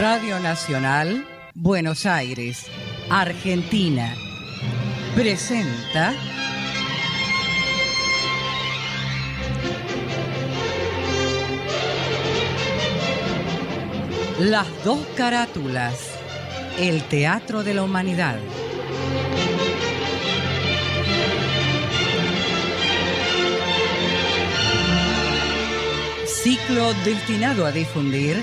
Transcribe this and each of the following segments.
Radio Nacional, Buenos Aires, Argentina, presenta Las dos carátulas, el Teatro de la Humanidad. Ciclo destinado a difundir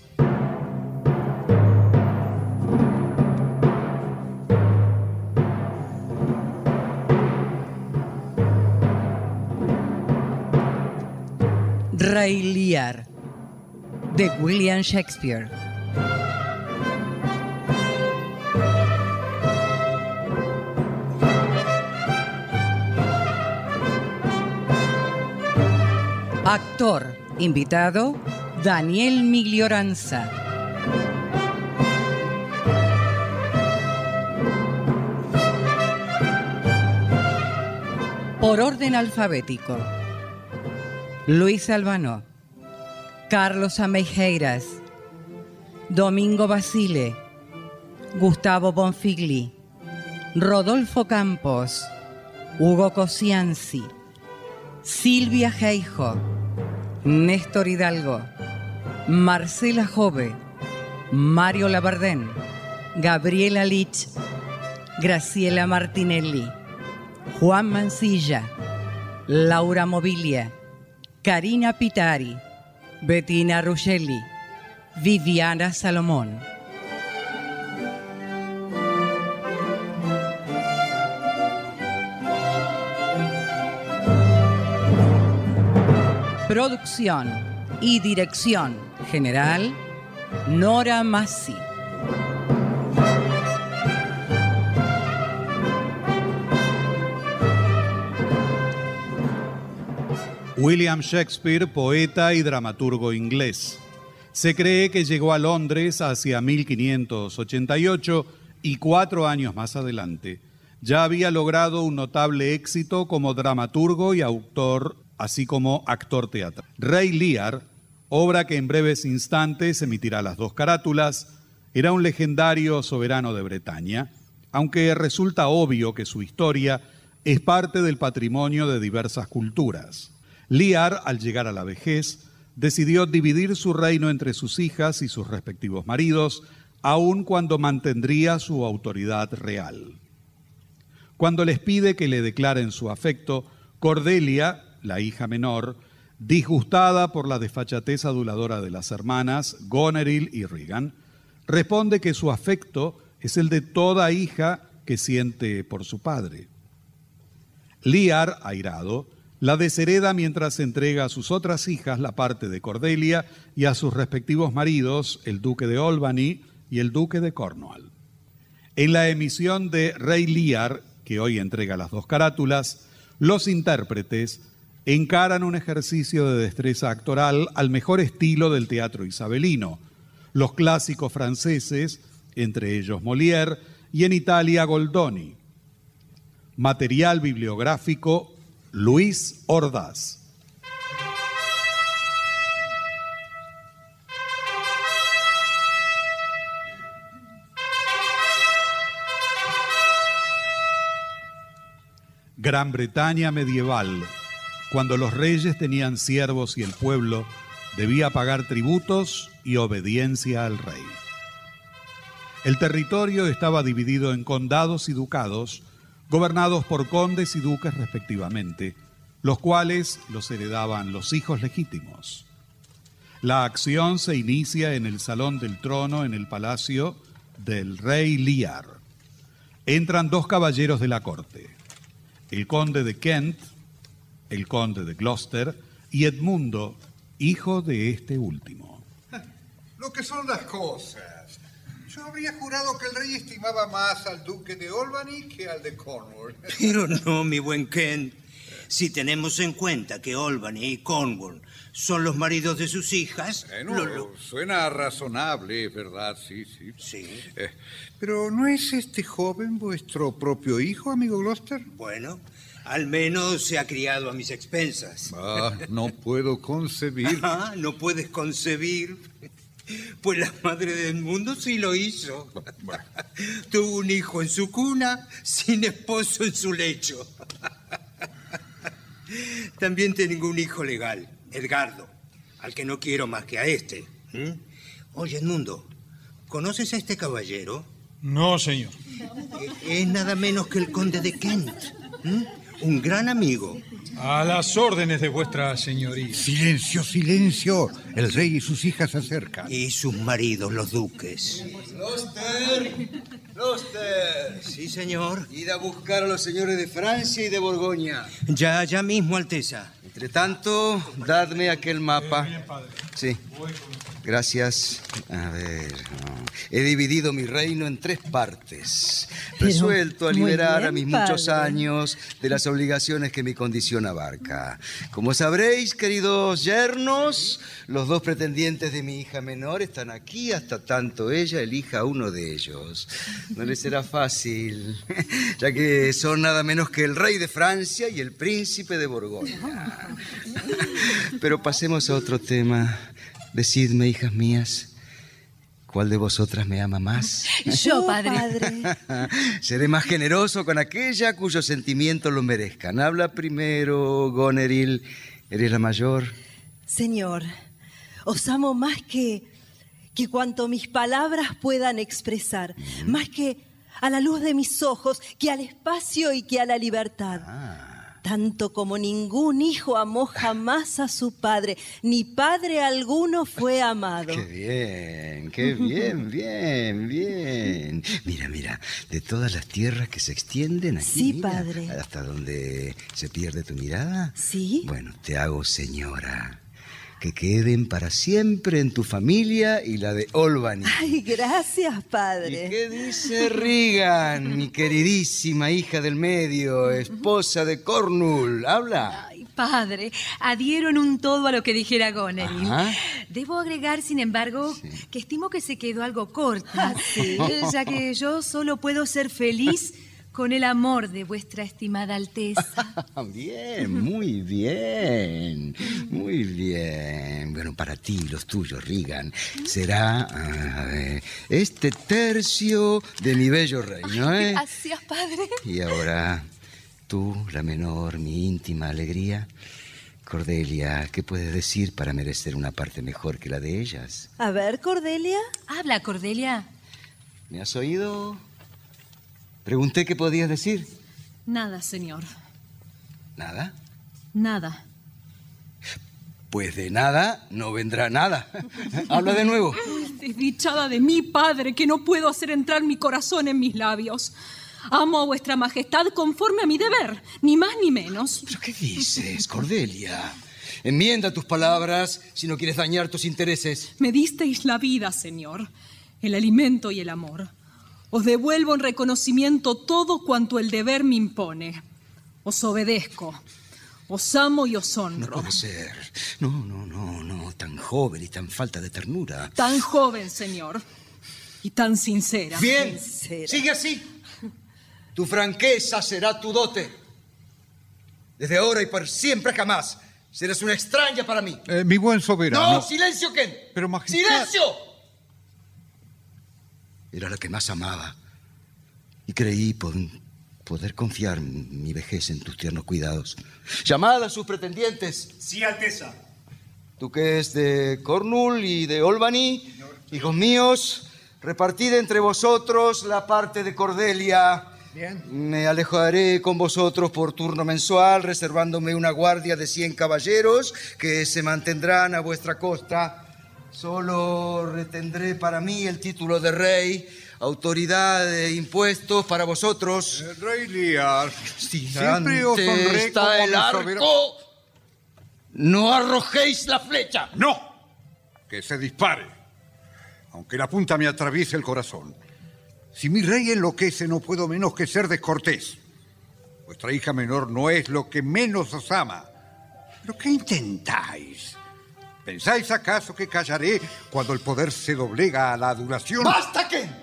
Rey de William Shakespeare. Actor invitado Daniel Miglioranza. Por orden alfabético. Luis Albano, Carlos Amejeiras, Domingo Basile, Gustavo Bonfigli, Rodolfo Campos, Hugo Cosianzi, Silvia Geijo, Néstor Hidalgo, Marcela Jove, Mario Labardén, Gabriela Lich, Graciela Martinelli, Juan Mancilla, Laura Mobilia, Karina Pitari, Bettina Ruscelli, Viviana Salomón. Producción y dirección general, Nora Massi. William Shakespeare, poeta y dramaturgo inglés. Se cree que llegó a Londres hacia 1588 y cuatro años más adelante. Ya había logrado un notable éxito como dramaturgo y autor, así como actor teatral. Rey Lear, obra que en breves instantes emitirá las dos carátulas, era un legendario soberano de Bretaña, aunque resulta obvio que su historia es parte del patrimonio de diversas culturas. Liar, al llegar a la vejez, decidió dividir su reino entre sus hijas y sus respectivos maridos, aun cuando mantendría su autoridad real. Cuando les pide que le declaren su afecto, Cordelia, la hija menor, disgustada por la desfachatez aduladora de las hermanas, Goneril y Regan, responde que su afecto es el de toda hija que siente por su padre. Liar, airado, la deshereda mientras entrega a sus otras hijas la parte de Cordelia y a sus respectivos maridos, el duque de Albany, y el duque de Cornwall. En la emisión de Rey Lear, que hoy entrega las dos carátulas, los intérpretes encaran un ejercicio de destreza actoral al mejor estilo del teatro isabelino. Los clásicos franceses, entre ellos Molière, y en Italia Goldoni. Material bibliográfico Luis Ordaz. Gran Bretaña medieval, cuando los reyes tenían siervos y el pueblo debía pagar tributos y obediencia al rey. El territorio estaba dividido en condados y ducados, gobernados por condes y duques respectivamente, los cuales los heredaban los hijos legítimos. La acción se inicia en el salón del trono en el palacio del rey Lear. Entran dos caballeros de la corte, el conde de Kent, el conde de Gloucester y Edmundo, hijo de este último. Lo que son las cosas. Yo habría jurado que el rey estimaba más al duque de Albany que al de Cornwall. Pero no, mi buen Kent. Si tenemos en cuenta que Albany y Cornwall son los maridos de sus hijas... Bueno, lo- lo- suena razonable, es verdad, sí, sí. Sí. Eh, pero ¿no es este joven vuestro propio hijo, amigo Gloucester? Bueno, al menos se ha criado a mis expensas. Ah, no puedo concebir. Ah, no puedes concebir. Pues la madre del mundo sí lo hizo. Tuvo un hijo en su cuna, sin esposo en su lecho. También tengo un hijo legal, Edgardo, al que no quiero más que a este. ¿Mm? Oye, Edmundo, ¿conoces a este caballero? No, señor. Es nada menos que el conde de Kent. ¿Mm? Un gran amigo. A las órdenes de vuestra señoría. Silencio, silencio. El rey y sus hijas se acercan. Y sus maridos, los duques. Gloucester, Gloucester, Sí, señor. id a buscar a los señores de Francia y de Borgoña. Ya, ya mismo, Alteza. Entre tanto, dadme aquel mapa. Sí. Gracias. A ver. no. He dividido mi reino en tres partes. Resuelto a liberar a mis muchos padre. años de las obligaciones que mi condición abarca. Como sabréis, queridos yernos, los dos pretendientes de mi hija menor están aquí hasta tanto ella elija a uno de ellos. No les será fácil, ya que son nada menos que el rey de Francia y el príncipe de Borgoña. Pero pasemos a otro tema. Decidme, hijas mías, ¿cuál de vosotras me ama más? Yo, padre. Seré más generoso con aquella cuyos sentimientos lo merezcan. Habla primero, Goneril. Eres la mayor. Señor, os amo más que, que cuanto mis palabras puedan expresar, más que a la luz de mis ojos, que al espacio y que a la libertad. Tanto como ningún hijo amó jamás a su padre, ni padre alguno fue amado. Qué bien, qué bien, bien, bien. Mira, mira, de todas las tierras que se extienden aquí, Sí, mira, padre. hasta donde se pierde tu mirada. Sí. Bueno, te hago señora. Que queden para siempre en tu familia y la de Albany. Ay, gracias, ¿Y padre. qué dice Regan, mi queridísima hija del medio, esposa de Cornwall? ¿Habla? Ay, padre, adhiero en un todo a lo que dijera Goneril. Ajá. Debo agregar, sin embargo, que estimo que se quedó algo corta, ya que yo solo puedo ser feliz con el amor de vuestra estimada Alteza. Bien, muy bien, muy bien. Bueno, para ti y los tuyos, Regan, será a ver, este tercio de mi bello reino, ¿eh? Gracias, padre. Y ahora, tú, la menor, mi íntima alegría. Cordelia, ¿qué puedes decir para merecer una parte mejor que la de ellas? A ver, Cordelia. Habla, Cordelia. ¿Me has oído? Pregunté qué podías decir. Nada, señor. ¿Nada? Nada. Pues de nada no vendrá nada. Habla de nuevo. Desdichada de mi padre, que no puedo hacer entrar mi corazón en mis labios. Amo a vuestra majestad conforme a mi deber, ni más ni menos. ¿Pero qué dices, Cordelia? Enmienda tus palabras si no quieres dañar tus intereses. Me disteis la vida, señor. el alimento y el amor. Os devuelvo en reconocimiento todo cuanto el deber me impone. Os obedezco. Os amo y os honro. No puede ser. No, no, no, no. Tan joven y tan falta de ternura. Tan joven, señor. Y tan sincera. Bien. Sincera. Sigue así. Tu franqueza será tu dote. Desde ahora y por siempre jamás serás una extraña para mí. Eh, mi buen soberano. No, silencio, Ken. Pero, majestad- ¡Silencio! Era la que más amaba. Y creí poder confiar mi vejez en tus tiernos cuidados. Llamad a sus pretendientes. Sí, Alteza. Tú que es de Cornwall y de Albany, hijos míos, repartid entre vosotros la parte de Cordelia. Bien. Me alejaré con vosotros por turno mensual, reservándome una guardia de 100 caballeros que se mantendrán a vuestra costa. Solo retendré para mí el título de rey, autoridad de impuestos para vosotros. El rey Lear. Si Siempre os honré está como el arco, soberano. no arrojéis la flecha. ¡No! Que se dispare. Aunque la punta me atraviese el corazón. Si mi rey enloquece, no puedo menos que ser descortés. Vuestra hija menor no es lo que menos os ama. ¿Pero qué intentáis? ¿Pensáis acaso que callaré cuando el poder se doblega a la adulación? ¡Basta, Ken!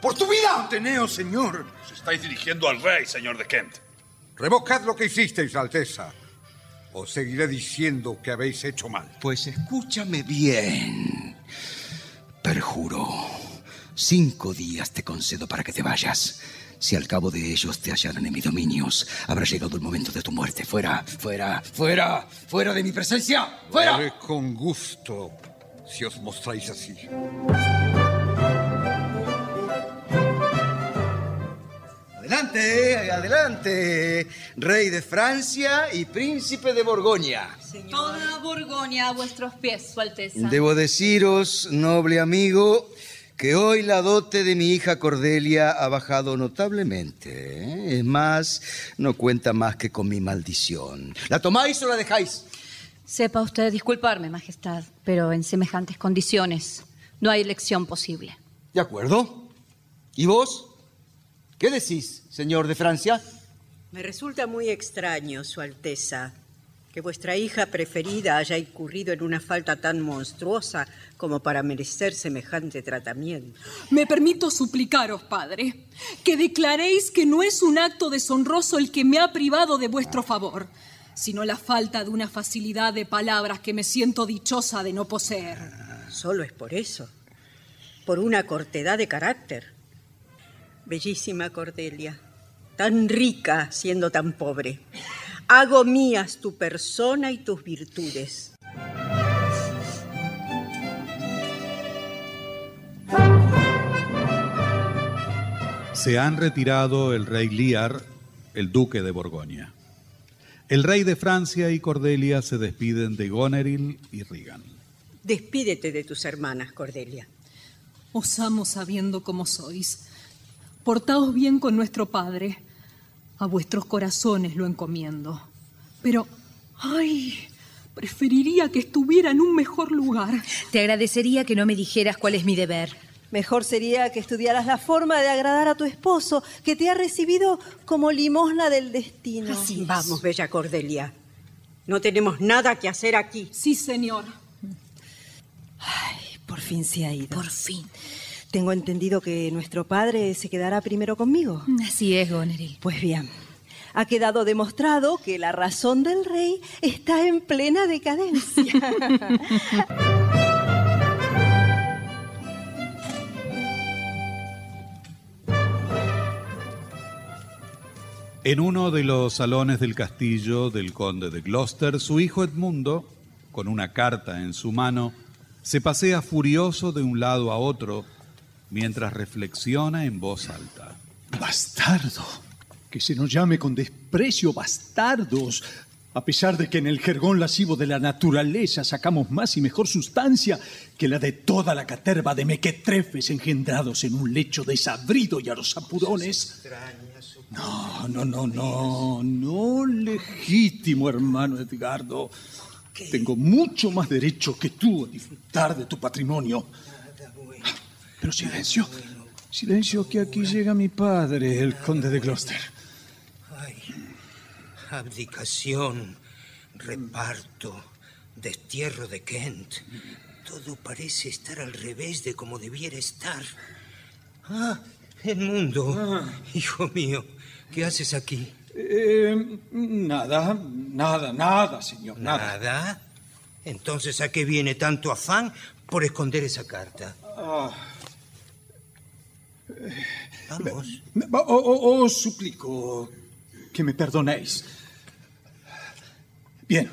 ¡Por tu vida! Teneo, señor. Os estáis dirigiendo al rey, señor de Kent. Revocad lo que hicisteis, Alteza. Os seguiré diciendo que habéis hecho mal. Pues escúchame bien. Perjuro, cinco días te concedo para que te vayas. Si al cabo de ellos te hallaran en mis dominios, habrá llegado el momento de tu muerte. Fuera, fuera, fuera, fuera de mi presencia. ¡Fuera! haré con gusto si os mostráis así. Adelante, adelante. Rey de Francia y príncipe de Borgoña. Toda Borgoña a vuestros pies, Su Alteza. Debo deciros, noble amigo, que hoy la dote de mi hija Cordelia ha bajado notablemente. ¿eh? Es más, no cuenta más que con mi maldición. ¿La tomáis o la dejáis? Sepa usted disculparme, Majestad, pero en semejantes condiciones no hay elección posible. ¿De acuerdo? ¿Y vos? ¿Qué decís, señor de Francia? Me resulta muy extraño, Su Alteza, que vuestra hija preferida haya incurrido en una falta tan monstruosa como para merecer semejante tratamiento. Me permito suplicaros, padre, que declaréis que no es un acto deshonroso el que me ha privado de vuestro favor, sino la falta de una facilidad de palabras que me siento dichosa de no poseer. Solo es por eso, por una cortedad de carácter. Bellísima Cordelia, tan rica siendo tan pobre. Hago mías tu persona y tus virtudes. Se han retirado el rey Lear, el duque de Borgoña. El rey de Francia y Cordelia se despiden de Goneril y Regan. Despídete de tus hermanas, Cordelia. Os amo sabiendo cómo sois. Portaos bien con nuestro Padre. A vuestros corazones lo encomiendo. Pero, ay, preferiría que estuviera en un mejor lugar. Te agradecería que no me dijeras cuál es mi deber. Mejor sería que estudiaras la forma de agradar a tu esposo, que te ha recibido como limosna del destino. Así Vamos, bella Cordelia. No tenemos nada que hacer aquí. Sí, señor. Ay, por fin se ha ido. Por fin. Tengo entendido que nuestro padre se quedará primero conmigo. Así es, Goneril. Pues bien, ha quedado demostrado que la razón del rey está en plena decadencia. En uno de los salones del castillo del conde de Gloucester, su hijo Edmundo, con una carta en su mano, se pasea furioso de un lado a otro mientras reflexiona en voz alta. Bastardo. Que se nos llame con desprecio bastardos. A pesar de que en el jergón lascivo de la naturaleza sacamos más y mejor sustancia que la de toda la caterva de mequetrefes engendrados en un lecho desabrido y a los apurones. No, no, no, no, no, legítimo hermano Edgardo. Tengo mucho más derecho que tú a disfrutar de tu patrimonio. Pero silencio, silencio que aquí llega mi padre, el conde de Gloucester. Ay, abdicación, reparto, destierro de Kent. Todo parece estar al revés de como debiera estar. Ah, el mundo. Hijo mío, ¿qué haces aquí? Eh, nada, nada, nada, señor, nada. ¿Nada? Entonces, ¿a qué viene tanto afán por esconder esa carta? Ah, Vamos. o- o- os suplico que me perdonéis. Bien,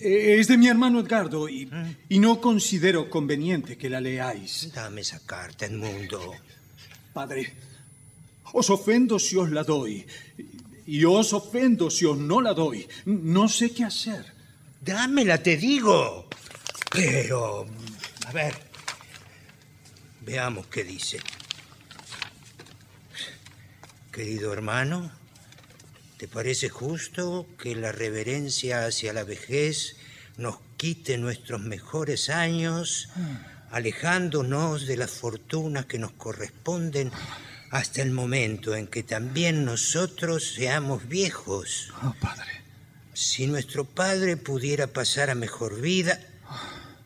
es de mi hermano Edgardo y, y no considero conveniente que la leáis. Dame esa carta, Edmundo. Padre, os ofendo si os la doy y os ofendo si os no la doy. No sé qué hacer. Dámela, te digo. Pero, a ver, veamos qué dice. Querido hermano, ¿te parece justo que la reverencia hacia la vejez nos quite nuestros mejores años, alejándonos de las fortunas que nos corresponden hasta el momento en que también nosotros seamos viejos? Oh, padre. Si nuestro padre pudiera pasar a mejor vida...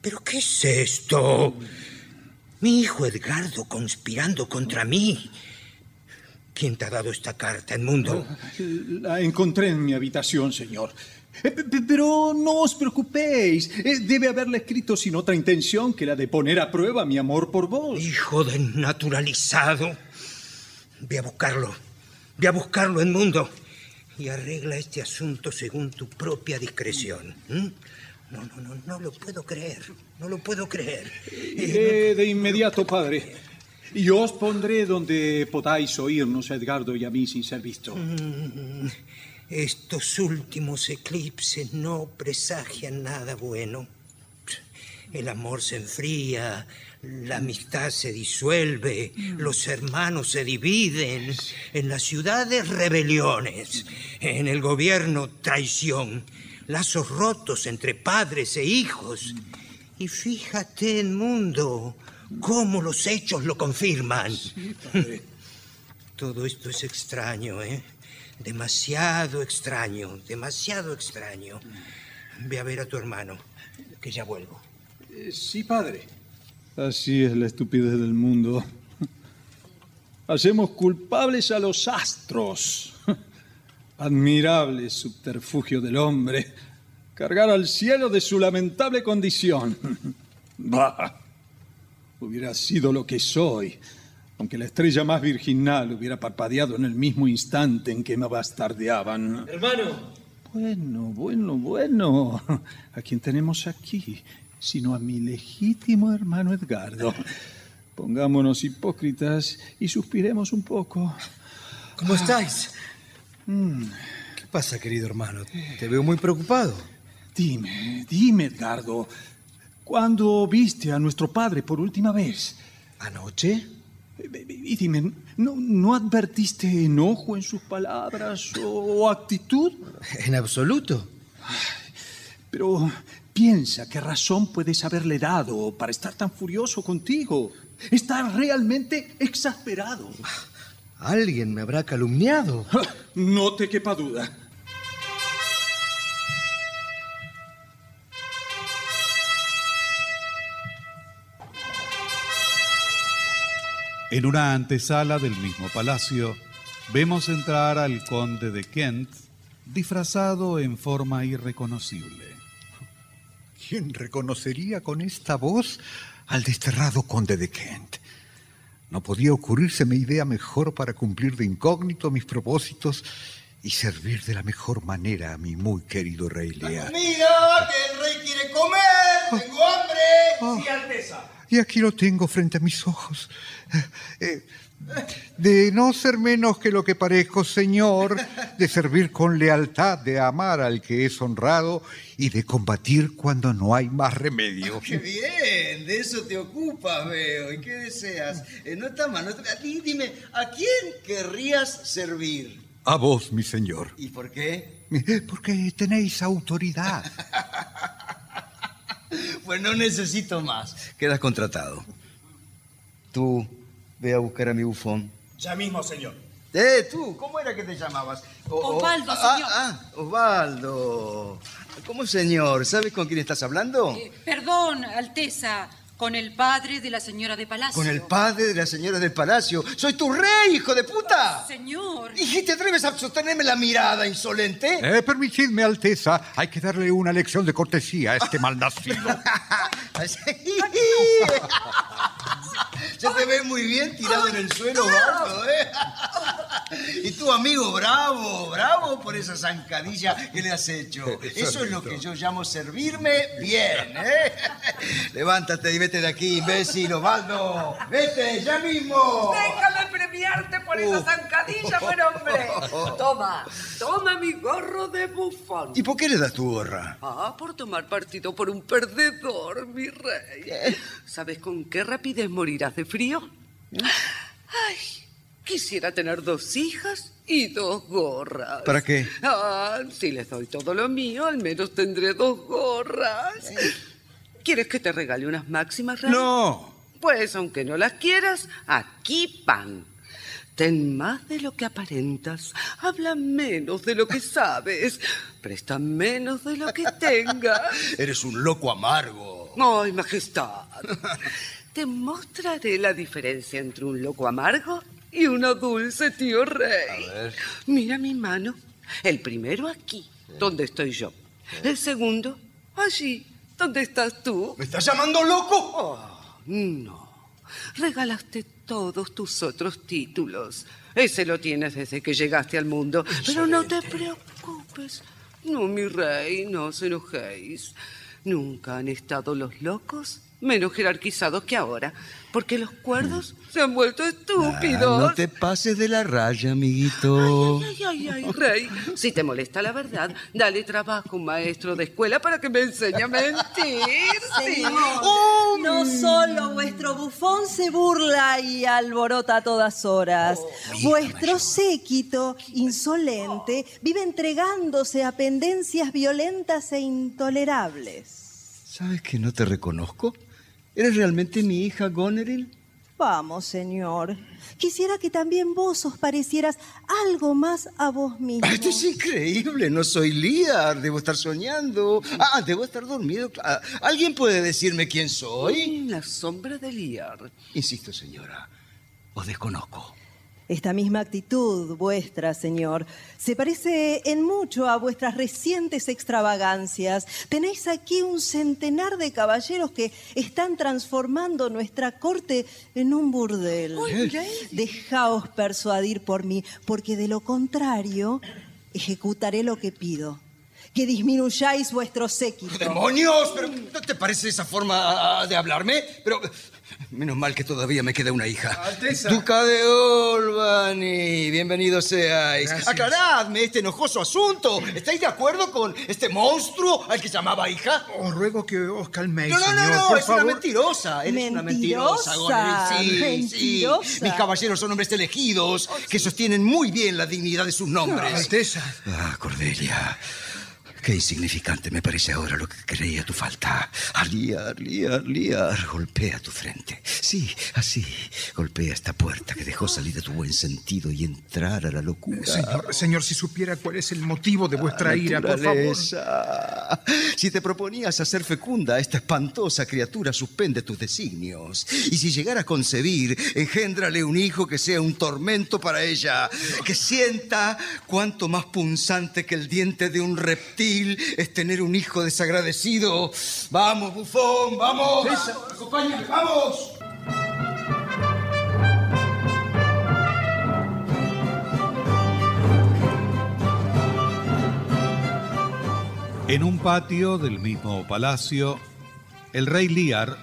¿Pero qué es esto? Mi hijo Edgardo conspirando contra mí. ¿Quién te ha dado esta carta, Edmundo? La encontré en mi habitación, señor. Eh, pe- pe- Pero no os preocupéis. Eh, Debe haberla escrito sin otra intención que la de poner a prueba mi amor por vos. Hijo del naturalizado. Ve a buscarlo. Ve a buscarlo, Edmundo. Y arregla este asunto según tu propia discreción. No, no, no, no lo puedo creer. No lo puedo creer. Iré de inmediato, padre. Y os pondré donde podáis oírnos a Edgardo y a mí sin ser visto. Mm, Estos últimos eclipses no presagian nada bueno. El amor se enfría, la amistad se disuelve, los hermanos se dividen, en las ciudades rebeliones, en el gobierno traición, lazos rotos entre padres e hijos. Y fíjate, mundo, cómo los hechos lo confirman. Todo esto es extraño, ¿eh? Demasiado extraño, demasiado extraño. Ve a ver a tu hermano, que ya vuelvo. Eh, Sí, padre. Así es la estupidez del mundo. Hacemos culpables a los astros. Admirable subterfugio del hombre. Cargar al cielo de su lamentable condición. Bah. Hubiera sido lo que soy, aunque la estrella más virginal hubiera parpadeado en el mismo instante en que me bastardeaban. Hermano, Bueno, bueno, bueno. ¿A quién tenemos aquí? Sino a mi legítimo hermano Edgardo. Pongámonos hipócritas y suspiremos un poco. ¿cómo estáis? Mm, ¿Qué pasa, querido hermano? Te veo muy preocupado. Dime, dime, Edgardo. ¿Cuándo viste a nuestro padre por última vez? ¿Anoche? Y dime, ¿no, no advertiste enojo en sus palabras o actitud? En absoluto. Pero piensa qué razón puedes haberle dado para estar tan furioso contigo. Está realmente exasperado. Alguien me habrá calumniado. No te quepa duda. En una antesala del mismo palacio, vemos entrar al conde de Kent disfrazado en forma irreconocible. ¿Quién reconocería con esta voz al desterrado conde de Kent? No podía ocurrírseme idea mejor para cumplir de incógnito mis propósitos y servir de la mejor manera a mi muy querido rey Lear. Mira, que el rey quiere comer. Tengo hambre. Sí, Alteza. Y aquí lo tengo frente a mis ojos. Eh, de no ser menos que lo que parezco, señor, de servir con lealtad, de amar al que es honrado y de combatir cuando no hay más remedio. Qué bien, de eso te ocupas, veo. ¿Y qué deseas? Eh, no está mal. No está... Di- Dime, ¿a quién querrías servir? A vos, mi señor. ¿Y por qué? Porque tenéis autoridad. Pues no necesito más. Quedas contratado. Tú, ve a buscar a mi bufón. Ya mismo, señor. Eh, tú, ¿cómo era que te llamabas? O- o- Osvaldo, ah, señor. Ah, Osvaldo. ¿Cómo, señor? ¿Sabes con quién estás hablando? Eh, Perdón, Alteza, con el padre de la señora de Palacio. Con el padre de la señora del palacio. ¡Soy tu rey, hijo de puta! Señor. ¿Y te atreves a sostenerme la mirada, insolente? Eh, permitidme, Alteza, hay que darle una lección de cortesía a este malnacido. Se te ve muy bien tirado en el suelo, Osvaldo, ¿eh? Y tu amigo, bravo, bravo por esa zancadilla que le has hecho. Eso es lo que yo llamo servirme bien, ¿eh? Levántate y vete de aquí, imbécil, Osvaldo. Vete, ya mismo. Déjame premiarte por esa Uh. zancadilla, buen hombre. Toma, toma mi gorro de bufón. ¿Y por qué le das tu gorra? Ah, por tomar partido por un perdedor, mi rey. ¿Sabes con qué rapidez morirás de frío? Ay, quisiera tener dos hijas y dos gorras. ¿Para qué? Ah, si les doy todo lo mío, al menos tendré dos gorras. ¿Quieres que te regale unas máximas, rey? No. Pues aunque no las quieras, aquí pan. Ten más de lo que aparentas, habla menos de lo que sabes, presta menos de lo que tengas. Eres un loco amargo. Ay, majestad. Te mostraré la diferencia entre un loco amargo y uno dulce, tío rey. Mira mi mano. El primero aquí, donde estoy yo. El segundo, allí, donde estás tú. ¿Me estás llamando loco? Oh, no. Regalaste todos tus otros títulos. Ese lo tienes desde que llegaste al mundo. Pero no te preocupes. No, mi rey, no os enojéis. Nunca han estado los locos menos jerarquizados que ahora, porque los cuerdos se han vuelto estúpidos. Ah, no te pases de la raya, amiguito. Ay, ay, ay, rey. Si te molesta la verdad, dale trabajo a un maestro de escuela para que me enseñe a mentir. Señor, no solo vuestro bufón se burla y alborota a todas horas. vuestro séquito insolente vive entregándose a pendencias violentas e intolerables. ¿Sabes que no te reconozco? ¿Eres realmente mi hija, Goneril? Vamos, señor. Quisiera que también vos os parecieras algo más a vos mismo. Esto es increíble, no soy Liar, debo estar soñando. Ah, debo estar dormido. Ah, ¿Alguien puede decirme quién soy? La sombra de Liar. Insisto, señora, os desconozco. Esta misma actitud vuestra, señor, se parece en mucho a vuestras recientes extravagancias. Tenéis aquí un centenar de caballeros que están transformando nuestra corte en un burdel. Dejaos persuadir por mí, porque de lo contrario ejecutaré lo que pido. Que disminuyáis vuestro séquito. ¡Demonios! ¿Pero no te parece esa forma ah, de hablarme? Pero menos mal que todavía me queda una hija. Alteza. Duca de Olbany, bienvenidos seáis. Gracias. Aclaradme este enojoso asunto. ¿Estáis de acuerdo con este monstruo al que llamaba hija? Os ruego que os calméis, No, no, no, señor, no, por es favor. una mentirosa. Eres una mentirosa, Mentirosa, Goneril. Sí, mentirosa. sí. Mis caballeros son hombres elegidos que sostienen muy bien la dignidad de sus nombres. Alteza. Ah, Cordelia. Qué insignificante me parece ahora lo que creía tu falta. Liar, liar, liar. Golpea tu frente. Sí, así. Golpea esta puerta que dejó salir a tu buen sentido y entrar a la locura. Señor, señor, si supiera cuál es el motivo de vuestra ira, por favor. Si te proponías hacer fecunda a esta espantosa criatura, suspende tus designios. Y si llegara a concebir, engéndrale un hijo que sea un tormento para ella, que sienta cuánto más punzante que el diente de un reptil es tener un hijo desagradecido. Vamos, bufón, vamos. Acompáñame, vamos. En un patio del mismo palacio, el rey Lear,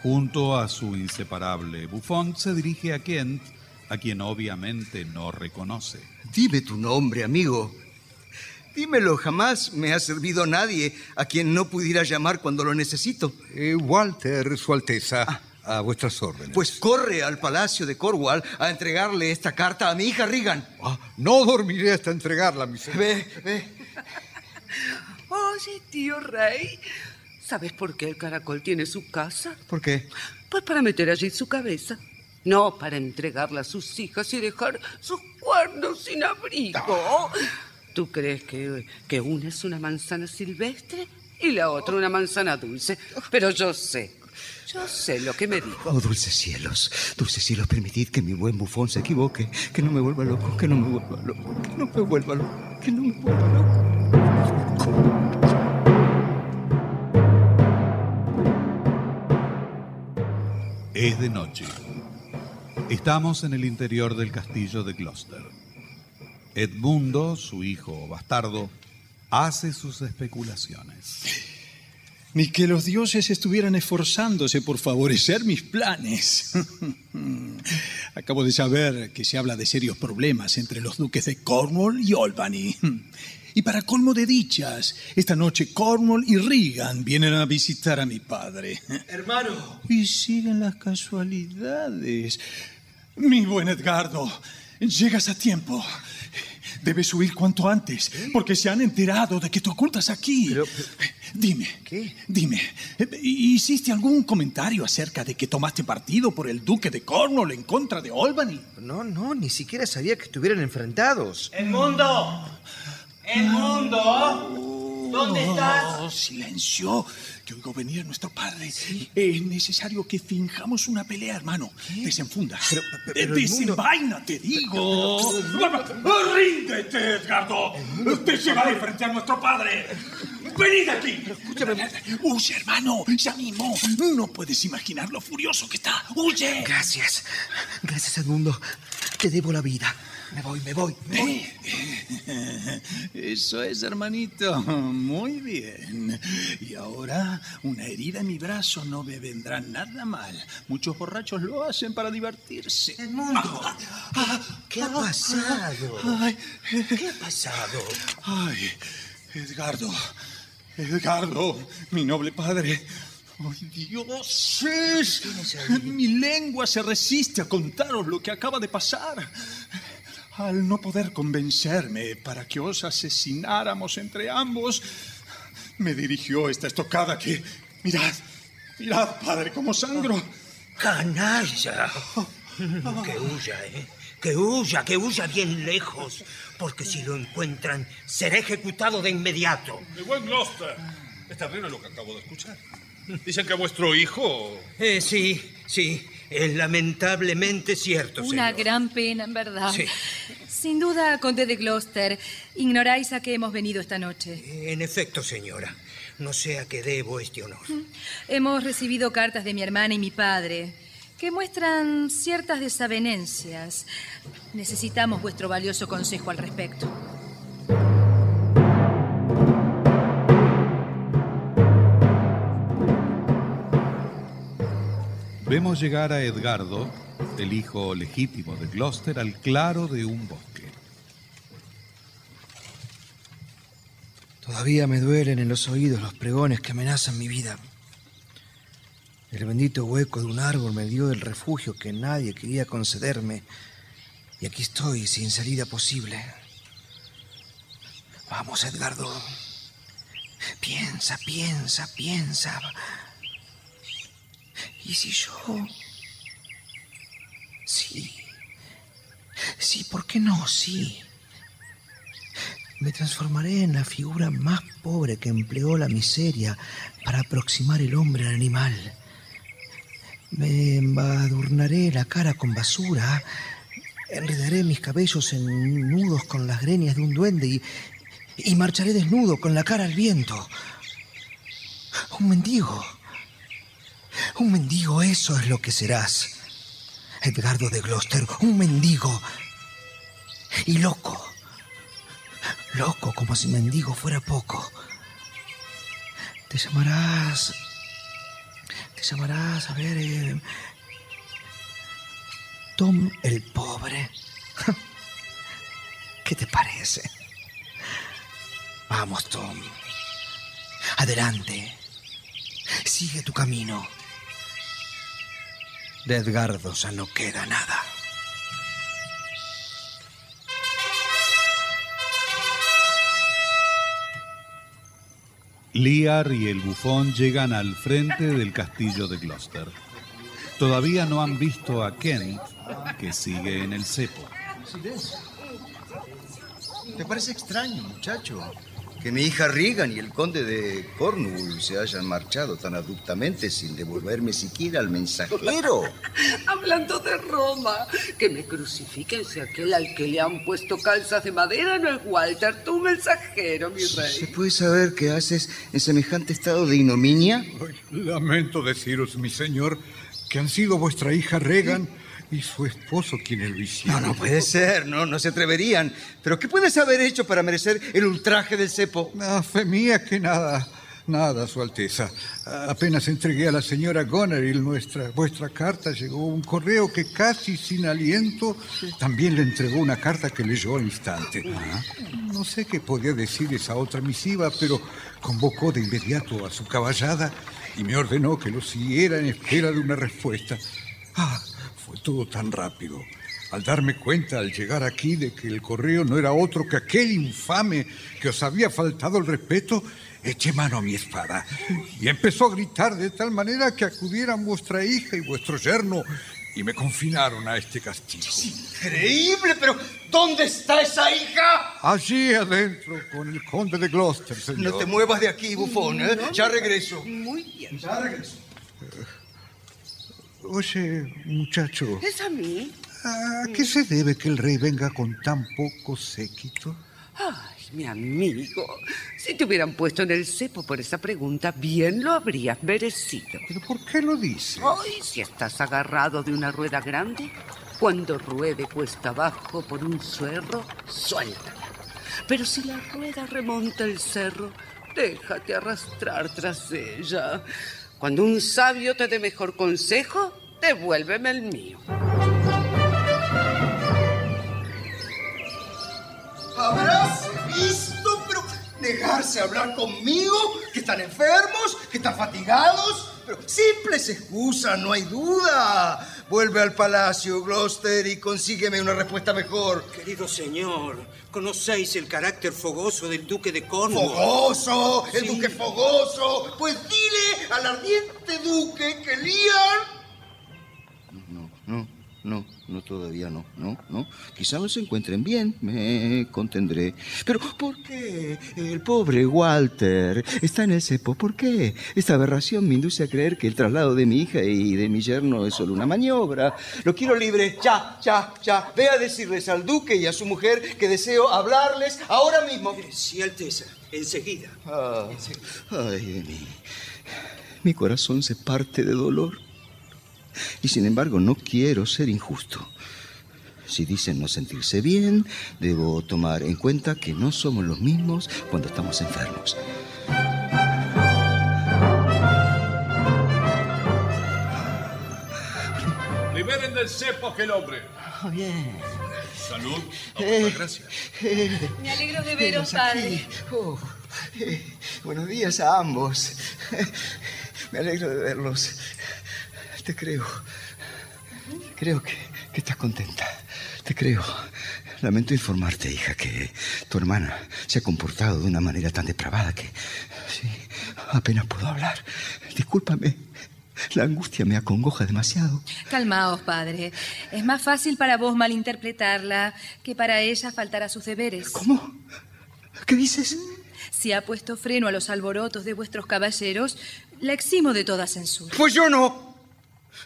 junto a su inseparable bufón, se dirige a Kent, a quien obviamente no reconoce. Dime tu nombre, amigo. Dímelo, jamás me ha servido nadie a quien no pudiera llamar cuando lo necesito. Eh, Walter, Su Alteza, a vuestras órdenes. Pues corre al palacio de Cornwall a entregarle esta carta a mi hija Regan. Ah, no dormiré hasta entregarla, mi señor. Ve, ve. Oye, tío Rey, ¿sabes por qué el caracol tiene su casa? ¿Por qué? Pues para meter allí su cabeza. No para entregarla a sus hijas y dejar sus cuernos sin abrigo. ¿Tú crees que, que una es una manzana silvestre y la otra una manzana dulce? Pero yo sé, yo sé lo que me dijo. Oh, dulces cielos, dulces cielos, permitid que mi buen bufón se equivoque, que no me vuelva loco, que no me vuelva loco, que no me vuelva loco, que no me vuelva loco. Es de noche. Estamos en el interior del castillo de Gloucester. Edmundo, su hijo bastardo, hace sus especulaciones. Ni que los dioses estuvieran esforzándose por favorecer mis planes. Acabo de saber que se habla de serios problemas entre los duques de Cornwall y Albany. Y para colmo de dichas, esta noche Cornwall y Regan vienen a visitar a mi padre. Hermano. Y siguen las casualidades. Mi buen Edgardo, llegas a tiempo. Debes huir cuanto antes, porque se han enterado de que te ocultas aquí. Dime, ¿qué? Dime, ¿hiciste algún comentario acerca de que tomaste partido por el duque de Cornwall en contra de Albany? No, no, ni siquiera sabía que estuvieran enfrentados. ¡El mundo! ¡El mundo! ¿Dónde estás? Oh, silencio, que oigo venir nuestro padre. Es necesario que finjamos una pelea, hermano. Desenfunda. pero mundo- Desenvaina, te digo. ¡Ríndete, Edgardo! ¡Te llevaré frente a nuestro padre! ¡Venid aquí! ¡Huye, hermano! ¡Ya mismo! No puedes imaginar lo furioso que está. ¡Huye! Gracias. Gracias, Edmundo. Te debo la vida. Me voy, me voy. me voy. Eso es, hermanito. Muy bien. Y ahora, una herida en mi brazo no me vendrá nada mal. Muchos borrachos lo hacen para divertirse. Edmundo, ¿qué ha pasado? Ay, ¿Qué ha pasado? Ay, Edgardo. Edgardo, mi noble padre. ¡Ay, dioses! Mi lengua se resiste a contaros lo que acaba de pasar. Al no poder convencerme para que os asesináramos entre ambos, me dirigió esta estocada que... Mirad, mirad, padre, como sangro. ¡Canalla! Que huya, ¿eh? Que huya, que huya bien lejos, porque si lo encuentran, será ejecutado de inmediato. Mi buen Gloucester. Es terrible lo que acabo de escuchar. Dicen que vuestro hijo... Eh, sí, sí, es lamentablemente cierto, Una señor. gran pena, en verdad. Sí. Sin duda, conde de Gloucester, ignoráis a qué hemos venido esta noche. En efecto, señora, no sé a qué debo este honor. Hemos recibido cartas de mi hermana y mi padre que muestran ciertas desavenencias. Necesitamos vuestro valioso consejo al respecto. Vemos llegar a Edgardo, el hijo legítimo de Gloucester, al claro de un bosque. Todavía me duelen en los oídos los pregones que amenazan mi vida. El bendito hueco de un árbol me dio el refugio que nadie quería concederme. Y aquí estoy sin salida posible. Vamos, Edgardo. Piensa, piensa, piensa. ¿Y si yo... Sí. Sí, ¿por qué no? Sí. Me transformaré en la figura más pobre que empleó la miseria para aproximar el hombre al animal. Me embadurnaré la cara con basura, enredaré mis cabellos en nudos con las greñas de un duende y, y marcharé desnudo con la cara al viento. Un mendigo. Un mendigo, eso es lo que serás. Edgardo de Gloucester, un mendigo. Y loco. Loco, como si mendigo fuera poco. Te llamarás. Te llamarás, a ver. eh, Tom el Pobre. ¿Qué te parece? Vamos, Tom. Adelante. Sigue tu camino. De Edgardo ya no queda nada. Lear y el bufón llegan al frente del castillo de Gloucester. Todavía no han visto a Kent, que sigue en el cepo. ¿Te parece extraño, muchacho? Que mi hija Regan y el conde de Cornwall se hayan marchado tan abruptamente sin devolverme siquiera al mensajero. Hablando de Roma, que me crucifiquen si aquel al que le han puesto calzas de madera no es Walter, tu mensajero, mi ¿Se rey. puede saber qué haces en semejante estado de ignominia? Lamento deciros, mi señor, que han sido vuestra hija Regan y su esposo quienes lo hicieron. No, no puede ser, no, no se atreverían. Pero ¿qué puedes haber hecho para merecer el ultraje del cepo? Ah, fe mía que nada, nada, Su Alteza. Apenas entregué a la señora Goneril nuestra, vuestra carta, llegó un correo que casi sin aliento también le entregó una carta que leyó al instante. No sé qué podía decir esa otra misiva, pero convocó de inmediato a su caballada y me ordenó que lo siguiera en espera de una respuesta. Ah, fue todo tan rápido. Al darme cuenta al llegar aquí de que el correo no era otro que aquel infame que os había faltado el respeto, eché mano a mi espada y empezó a gritar de tal manera que acudieran vuestra hija y vuestro yerno y me confinaron a este castigo. Increíble, pero ¿dónde está esa hija? Allí adentro con el conde de Gloucester, señor. No te muevas de aquí, bufón, ¿eh? Ya regreso. Muy bien. Ya regreso. Oye, muchacho, ¿Es a mí? ¿a qué se debe que el rey venga con tan poco séquito? Ay, mi amigo, si te hubieran puesto en el cepo por esa pregunta, bien lo habrías merecido. ¿Pero por qué lo dices? Ay, si estás agarrado de una rueda grande, cuando ruede cuesta abajo por un cerro, suéltala. Pero si la rueda remonta el cerro, déjate arrastrar tras ella. Cuando un sabio te dé mejor consejo, devuélveme el mío. Habráse visto, pero negarse a hablar conmigo, que están enfermos, que están fatigados. Pero simples excusas, no hay duda. Vuelve al palacio, Gloucester, y consígueme una respuesta mejor. Querido señor, ¿conocéis el carácter fogoso del duque de Cornwall? ¡Fogoso! ¡El Sí. duque fogoso! Pues dile al ardiente duque que Lian... No, no, todavía no, no, no. Quizá no se encuentren bien, me contendré. Pero, ¿por qué el pobre Walter está en el cepo? ¿Por qué? Esta aberración me induce a creer que el traslado de mi hija y de mi yerno es solo una maniobra. Lo quiero libre, ya, ya, ya. Ve a decirles al duque y a su mujer que deseo hablarles ahora mismo. Sí, Alteza, enseguida. Ah, ay de mí. Mi corazón se parte de dolor. Y sin embargo no quiero ser injusto. Si dicen no sentirse bien, debo tomar en cuenta que no somos los mismos cuando estamos enfermos. Liberen del cepo aquel hombre. bien. Salud. Eh, gracias. Me alegro de veros, padre. Oh, eh, buenos días a ambos. Me alegro de verlos. Te creo. Creo que, que estás contenta. Te creo. Lamento informarte, hija, que tu hermana se ha comportado de una manera tan depravada que sí, apenas puedo hablar. Discúlpame. La angustia me acongoja demasiado. Calmaos, padre. Es más fácil para vos malinterpretarla que para ella faltar a sus deberes. ¿Cómo? ¿Qué dices? Si ha puesto freno a los alborotos de vuestros caballeros, la eximo de toda censura. Pues yo no.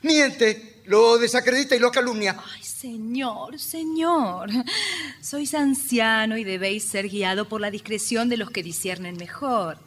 Miente, lo desacredita y lo calumnia. Ay, señor, señor. Sois anciano y debéis ser guiado por la discreción de los que disciernen mejor.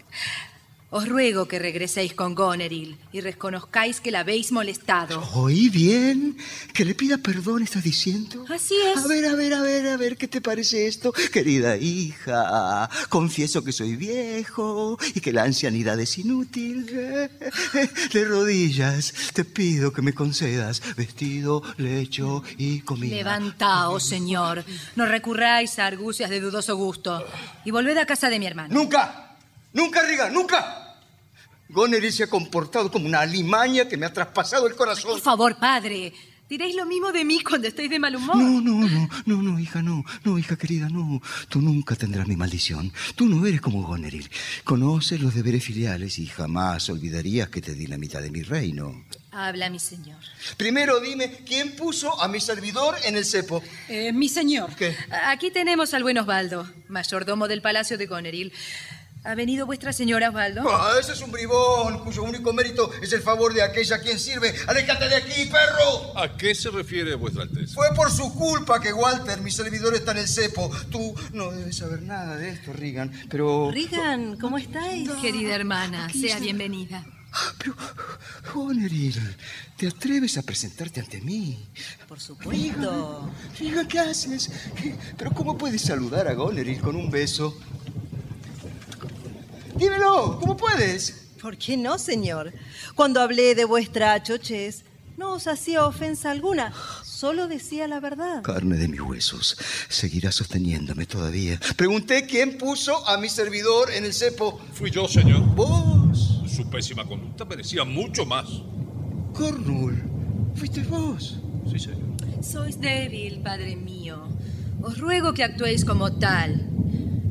Os ruego que regreséis con Goneril y reconozcáis que la habéis molestado. ¿Oí bien? ¿Que le pida perdón estás diciendo? Así es. A ver, a ver, a ver, a ver, ¿qué te parece esto? Querida hija, confieso que soy viejo y que la ancianidad es inútil. De rodillas, te pido que me concedas vestido, lecho y comida. Levantaos, señor. No recurráis a argucias de dudoso gusto. Y volved a casa de mi hermano. ¡Nunca! ¡Nunca, Riga! ¡Nunca! Goneril se ha comportado como una alimaña que me ha traspasado el corazón. Por favor, padre. ¿Diréis lo mismo de mí cuando estéis de mal humor? No, no, no, no, no, hija, no, no, hija querida, no. Tú nunca tendrás mi maldición. Tú no eres como Goneril. Conoces los deberes filiales y jamás olvidarías que te di la mitad de mi reino. Habla, mi señor. Primero dime, ¿quién puso a mi servidor en el cepo? Eh, mi señor. ¿Qué? Aquí tenemos al buen Osvaldo, mayordomo del Palacio de Goneril. ¿Ha venido vuestra señora Osvaldo? Ah, ese es un bribón cuyo único mérito es el favor de aquella a quien sirve. ¡Aléjate de aquí, perro! ¿A qué se refiere vuestra alteza? Fue por su culpa que Walter, mi servidor, está en el cepo. Tú no debes saber nada de esto, Regan, pero... Regan, ¿cómo estáis? Querida hermana, Aquí sea bienvenida. Goneril, ¿te atreves a presentarte ante mí? Por supuesto. Regan, ¿qué haces? ¿Pero cómo puedes saludar a Goneril con un beso? Dímelo, ¿cómo puedes? ¿Por qué no, señor? Cuando hablé de vuestra chochez, no os hacía ofensa alguna, solo decía la verdad. Carne de mis huesos, seguirá sosteniéndome todavía. Pregunté quién puso a mi servidor en el cepo. Fui yo, señor. ¿Vos? Su pésima conducta merecía mucho más. Cornul, fuiste vos. Sí, señor. Sois débil, padre mío. Os ruego que actuéis como tal.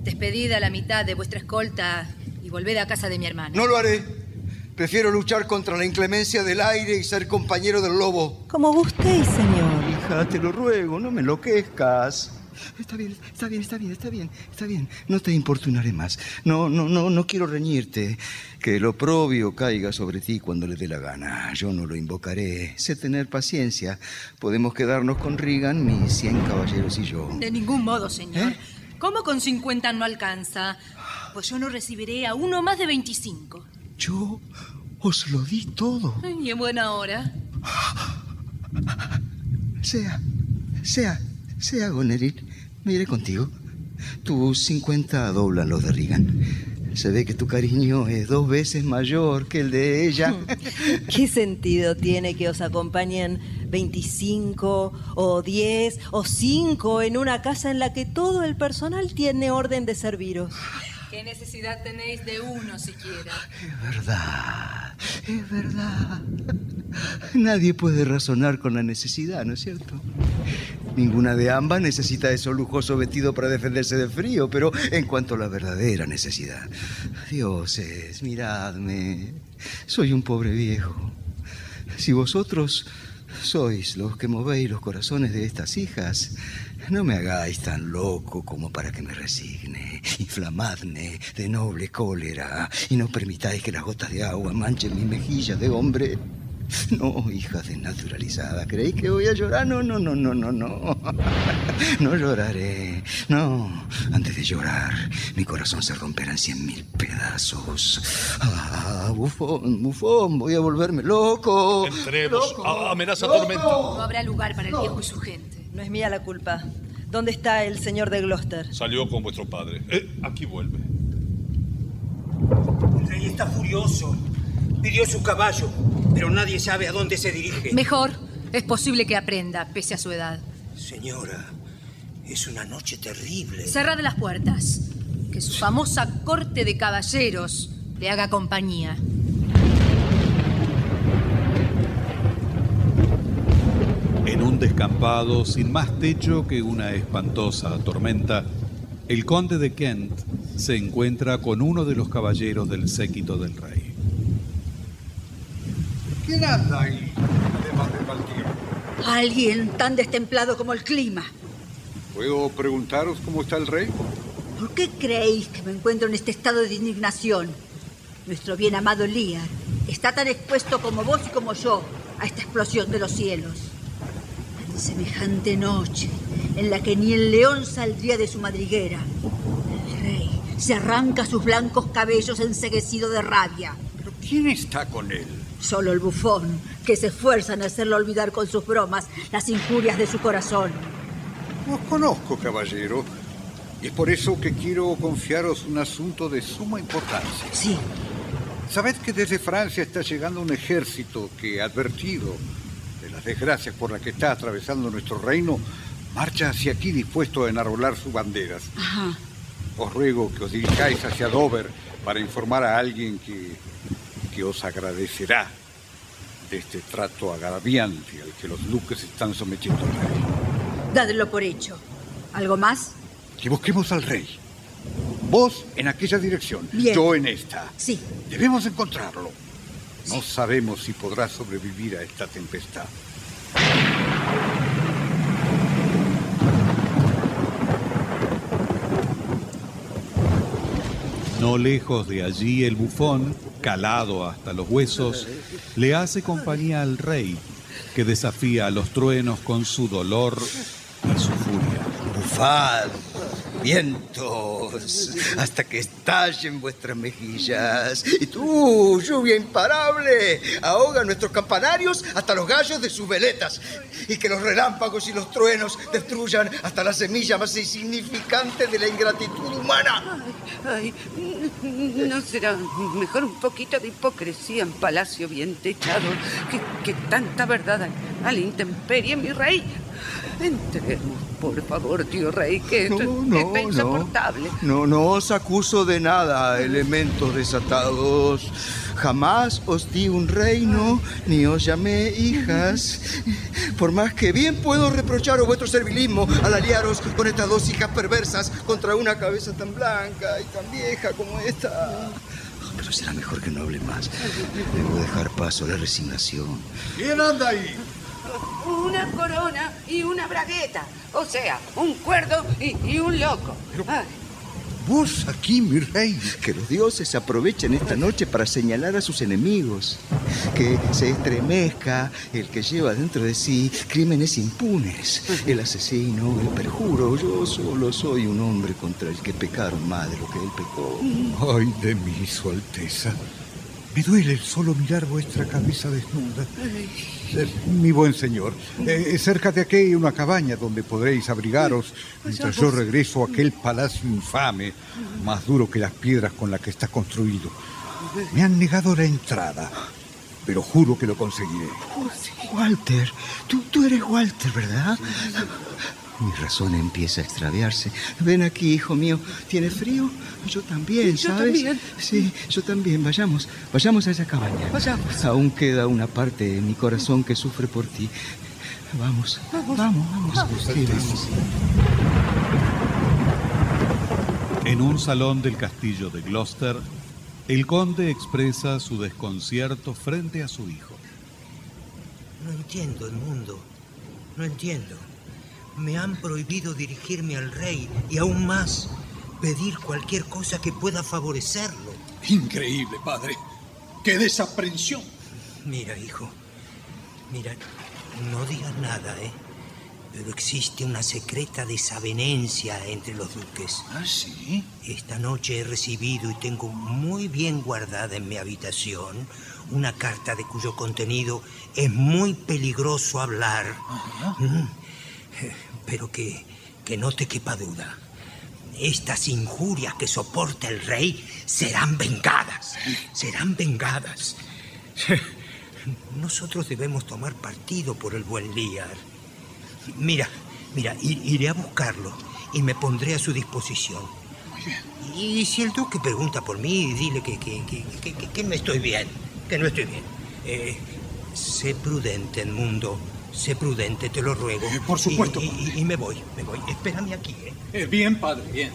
Despedid a la mitad de vuestra escolta y volved a casa de mi hermano. No lo haré. Prefiero luchar contra la inclemencia del aire y ser compañero del lobo. Como gustéis, señor. Hija, te lo ruego, no me enloquezcas. Está bien, está bien, está bien, está bien, está bien. No te importunaré más. No, no, no, no quiero reñirte. Que el oprobio caiga sobre ti cuando le dé la gana. Yo no lo invocaré. Sé tener paciencia. Podemos quedarnos con Regan, mis cien caballeros y yo. De ningún modo, señor. ¿Eh? ¿Cómo con 50 no alcanza? Pues yo no recibiré a uno más de 25. Yo os lo di todo. Y en buena hora. Sea, sea, sea, Goneril. Me iré contigo. Tus 50 doblan los de Regan. Se ve que tu cariño es dos veces mayor que el de ella. ¿Qué sentido tiene que os acompañen 25 o 10 o 5 en una casa en la que todo el personal tiene orden de serviros? ¿Qué necesidad tenéis de uno siquiera? Es verdad, es verdad. Nadie puede razonar con la necesidad, ¿no es cierto? Ninguna de ambas necesita ese lujoso vestido para defenderse del frío, pero en cuanto a la verdadera necesidad, dioses, miradme, soy un pobre viejo. Si vosotros sois los que movéis los corazones de estas hijas, no me hagáis tan loco como para que me resigne. Inflamadme de noble cólera y no permitáis que las gotas de agua manchen mi mejilla de hombre. No, hija desnaturalizada, ¿creéis que voy a llorar? No, no, no, no, no, no. No lloraré. No, antes de llorar, mi corazón se romperá en cien mil pedazos. Ah, bufón, bufón, voy a volverme loco. Entremos. Loco. Ah, amenaza Loco. tormenta. No habrá lugar para el viejo y su gente. No es mía la culpa. ¿Dónde está el señor de Gloucester? Salió con vuestro padre. Eh, aquí vuelve. El rey está furioso. Pidió su caballo, pero nadie sabe a dónde se dirige. Mejor. Es posible que aprenda, pese a su edad. Señora, es una noche terrible. Cerrad las puertas. Que su famosa corte de caballeros le haga compañía. Un descampado sin más techo que una espantosa tormenta, el conde de Kent se encuentra con uno de los caballeros del séquito del rey. ¿Quién anda ahí, además de Valtier? Alguien tan destemplado como el clima. ¿Puedo preguntaros cómo está el rey? ¿Por qué creéis que me encuentro en este estado de indignación? Nuestro bien amado Lear está tan expuesto como vos y como yo a esta explosión de los cielos. Semejante noche en la que ni el león saldría de su madriguera, el rey se arranca sus blancos cabellos enseguecido de rabia. ¿Pero quién está con él? Solo el bufón, que se esfuerza en hacerlo olvidar con sus bromas las injurias de su corazón. Os conozco, caballero. Y es por eso que quiero confiaros un asunto de suma importancia. Sí. Sabed que desde Francia está llegando un ejército que, advertido las desgracias por las que está atravesando nuestro reino, marcha hacia aquí dispuesto a enarbolar sus banderas. Ajá. Os ruego que os dirijáis hacia Dover para informar a alguien que, que os agradecerá de este trato agraviante al que los duques están sometiendo al rey. Dadlo por hecho. ¿Algo más? Que busquemos al rey. Vos en aquella dirección, Bien. yo en esta. Sí. Debemos encontrarlo. No sabemos si podrá sobrevivir a esta tempestad. No lejos de allí el bufón, calado hasta los huesos, le hace compañía al rey, que desafía a los truenos con su dolor y su furia. Bufad, vientos, hasta que estallen vuestras mejillas. Y tú, lluvia imparable, ahoga nuestros campanarios hasta los gallos de sus veletas. Y que los relámpagos y los truenos destruyan hasta la semilla más insignificante de la ingratitud humana. Ay, ¿no será mejor un poquito de hipocresía en palacio bien techado que, que tanta verdad al, al intemperie, mi rey? Entremos, por favor, tío rey, que esto No, no, está insoportable. No, no os acuso de nada, elementos desatados. Jamás os di un reino, ni os llamé hijas. Por más que bien puedo reprocharos vuestro servilismo al aliaros con estas dos hijas perversas contra una cabeza tan blanca y tan vieja como esta. Pero será mejor que no hable más. Debo dejar paso a la resignación. ¿Quién anda ahí? Una corona y una bragueta. O sea, un cuerdo y, y un loco. Ay, Vos aquí, mi rey. Que los dioses aprovechen esta noche para señalar a sus enemigos. Que se estremezca el que lleva dentro de sí crímenes impunes. El asesino, el perjuro. Yo solo soy un hombre contra el que pecaron más de lo que él pecó. Ay de mí, Su Alteza. Me duele el solo mirar vuestra cabeza desnuda. Eh, mi buen señor, eh, cerca de aquí hay una cabaña donde podréis abrigaros mientras yo regreso a aquel palacio infame, más duro que las piedras con las que está construido. Me han negado la entrada, pero juro que lo conseguiré. Walter, tú, tú eres Walter, ¿verdad? Mi razón empieza a extraviarse. Ven aquí, hijo mío. ¿Tienes frío? Yo también, ¿sabes? también. Sí, yo también. Vayamos, vayamos a esa cabaña. Vayamos. Aún queda una parte de mi corazón que sufre por ti. Vamos, vamos, vamos. Sí, vamos. En un salón del castillo de Gloucester, el conde expresa su desconcierto frente a su hijo. No entiendo el mundo. No entiendo. Me han prohibido dirigirme al rey y aún más pedir cualquier cosa que pueda favorecerlo. Increíble, padre. ¡Qué desaprensión! Mira, hijo. Mira, no digas nada, ¿eh? Pero existe una secreta desavenencia entre los duques. ¿Ah, sí? Esta noche he recibido y tengo muy bien guardada en mi habitación una carta de cuyo contenido es muy peligroso hablar. Mm. Pero que, que no te quepa duda. Estas injurias que soporta el rey serán vengadas. Serán vengadas. Nosotros debemos tomar partido por el buen Lear. Mira, mira, iré a buscarlo y me pondré a su disposición. Y si el duque pregunta por mí, dile que, que, que, que, no estoy bien, que no estoy bien. Eh, sé prudente, mundo. Sé prudente, te lo ruego. por supuesto, Y, y- y me voy, me voy. Espérame aquí, ¿eh? Eh, bien, padre, bien.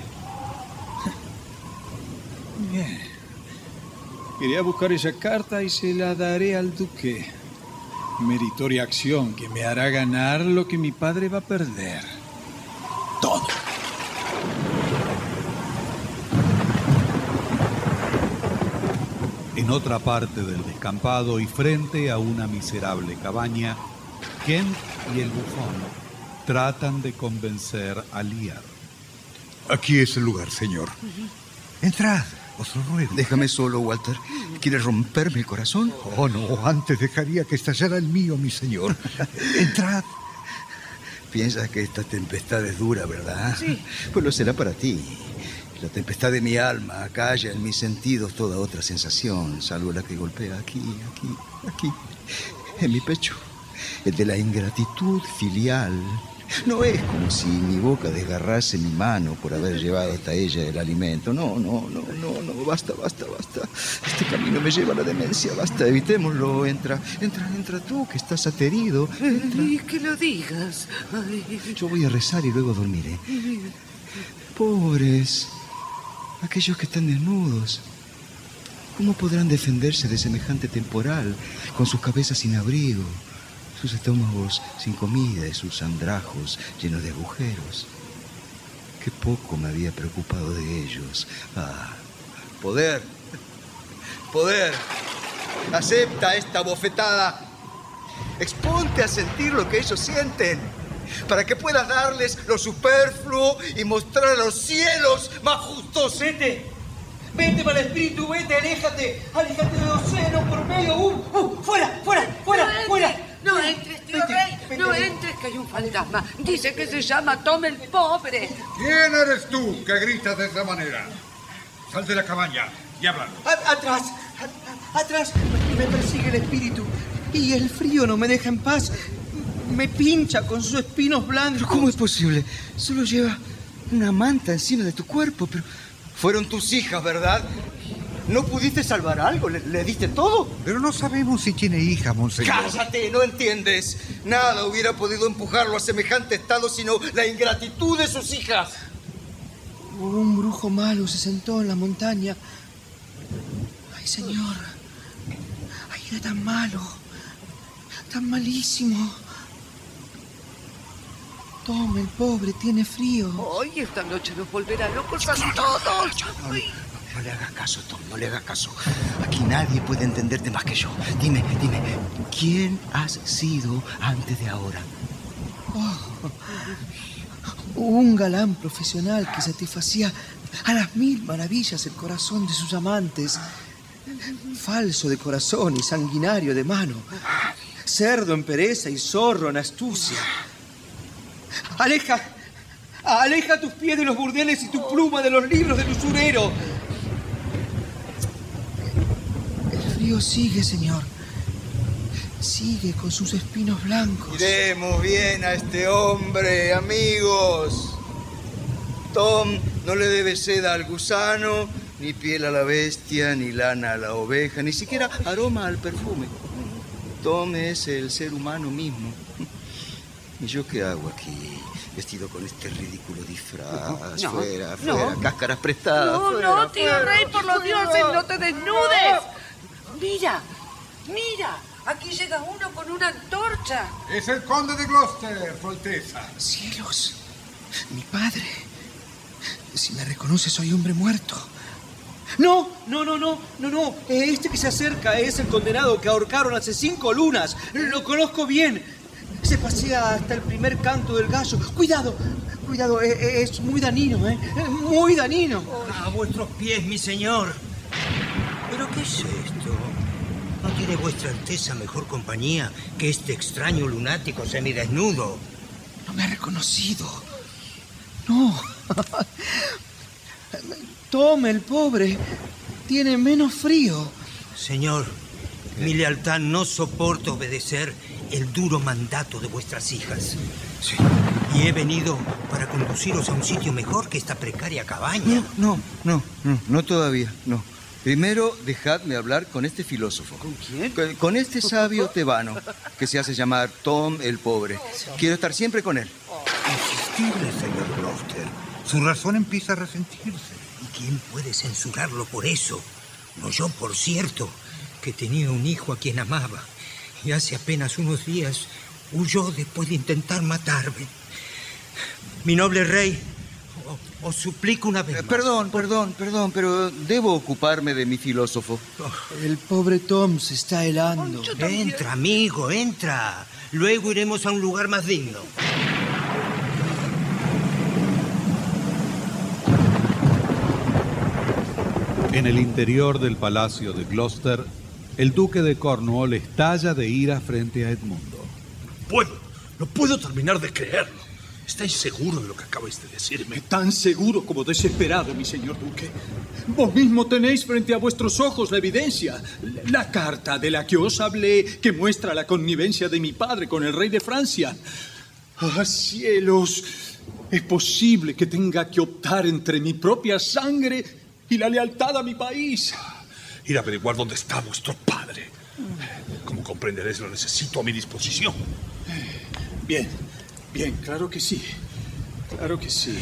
Bien. Iré a buscar esa carta y se la daré al duque. Meritoria acción que me hará ganar lo que mi padre va a perder. Todo. En otra parte del descampado y frente a una miserable cabaña, Kent y el bufón tratan de convencer a Lear. Aquí es el lugar, señor. Entrad, os lo ruego. Déjame solo, Walter. ¿Quieres romperme el corazón? Oh, no, antes dejaría que estallara el mío, mi señor. Entrad. Piensas que esta tempestad es dura, ¿verdad? Sí. Pues lo será para ti. La tempestad de mi alma acalla en mis sentidos toda otra sensación, salvo la que golpea aquí, aquí, aquí, en mi pecho. El de la ingratitud filial. No es como si mi boca desgarrase mi mano por haber llevado hasta ella el alimento. No, no, no, no, no. Basta, basta, basta. Este camino me lleva a la demencia. Basta, evitémoslo. Entra, entra, entra tú, que estás aterido. Entra. Y que lo digas. Ay. Yo voy a rezar y luego dormiré. Pobres, aquellos que están desnudos. ¿Cómo podrán defenderse de semejante temporal, con sus cabezas sin abrigo, sus estómagos sin comida y sus andrajos llenos de agujeros? Qué poco me había preocupado de ellos. Ah, poder, poder, acepta esta bofetada. Exponte a sentir lo que ellos sienten, para que puedas darles lo superfluo y mostrar a los cielos más justos. Vete, vete mal espíritu, vete, aléjate, aléjate de los celos por medio. Uh, uh, fuera, fuera, fuera, fuera. No entres, tío Rey, no entres, que hay un fantasma. Dice que se llama Tom el Pobre. ¿Quién eres tú que gritas de esa manera? Sal de la cabaña y háblanos. Atrás, a- atrás, me persigue el espíritu. Y el frío no me deja en paz. Me pincha con sus espinos blancos. ¿Cómo es posible? Solo lleva una manta encima de tu cuerpo, pero... Fueron tus hijas, ¿verdad? ¿No pudiste salvar algo? ¿Le, le diste todo? Pero no sabemos si tiene hija, monseñor. ¡Cállate! No entiendes. Nada hubiera podido empujarlo a semejante estado sino la ingratitud de sus hijas. Un brujo malo se sentó en la montaña. Ay, señor. Ay, era tan malo. Tan malísimo. Toma, el pobre, tiene frío. Hoy esta noche nos volverá locos a todos. Ay. No le hagas caso, Tom, no le hagas caso. Aquí nadie puede entenderte más que yo. Dime, dime, ¿quién has sido antes de ahora? Oh, un galán profesional que satisfacía a las mil maravillas el corazón de sus amantes. Falso de corazón y sanguinario de mano. Cerdo en pereza y zorro en astucia. Aleja, aleja tus pies de los burdeles y tu pluma de los libros del usurero. El frío sigue, señor. Sigue con sus espinos blancos. Miremos bien a este hombre, amigos. Tom no le debe seda al gusano, ni piel a la bestia, ni lana a la oveja, ni siquiera aroma al perfume. Tom es el ser humano mismo. ¿Y yo qué hago aquí? Vestido con este ridículo disfraz. No, fuera, no. fuera. Cáscaras prestadas. No, fuera, no, tío fuera. Rey, por los dioses, no te desnudes. Mira, mira, aquí llega uno con una antorcha. Es el conde de Gloucester, Su Alteza. Cielos, mi padre. Si me reconoce, soy hombre muerto. No, no, no, no, no, no. Este que se acerca es el condenado que ahorcaron hace cinco lunas. Lo conozco bien. Se pasea hasta el primer canto del gallo. Cuidado, cuidado, e- e- es muy danino, ¿eh? Muy danino. A vuestros pies, mi señor. ¿Pero qué es esto? ¿No tiene vuestra alteza mejor compañía que este extraño lunático semidesnudo? No me ha reconocido. No. Tome, el pobre. Tiene menos frío. Señor, mi lealtad no soporta obedecer el duro mandato de vuestras hijas. Y he venido para conduciros a un sitio mejor que esta precaria cabaña. No, no, no, no todavía, no. Primero, dejadme hablar con este filósofo. ¿Con quién? Con, este sabio tebano, que se hace llamar Tom el Pobre. Quiero estar siempre con él. Insistirle, señor Gloucester. Su razón empieza a resentirse. ¿Y quién puede censurarlo por eso? No yo, por cierto, que tenía un hijo a quien amaba. Y hace apenas unos días huyó después de intentar matarme. Mi noble rey, os suplico una vez más. Eh, Perdón, perdón, perdón, pero debo ocuparme de mi filósofo. El pobre Tom se está helando. Entra, amigo, entra. Luego iremos a un lugar más digno. En el interior del palacio de Gloucester, el duque de Cornwall estalla de ira frente a Edmundo. Puedo, no puedo terminar de creerlo. ¿Estáis seguros de lo que acabáis de decirme? Tan seguro como desesperado, mi señor duque. Vos mismo tenéis frente a vuestros ojos la evidencia, la carta de la que os hablé que muestra la connivencia de mi padre con el rey de Francia. ¡Ah, cielos! Es posible que tenga que optar entre mi propia sangre y la lealtad a mi país. Ir a averiguar dónde está vuestro padre. Como comprenderéis, lo necesito a mi disposición. Bien, bien, claro que sí. Claro que sí.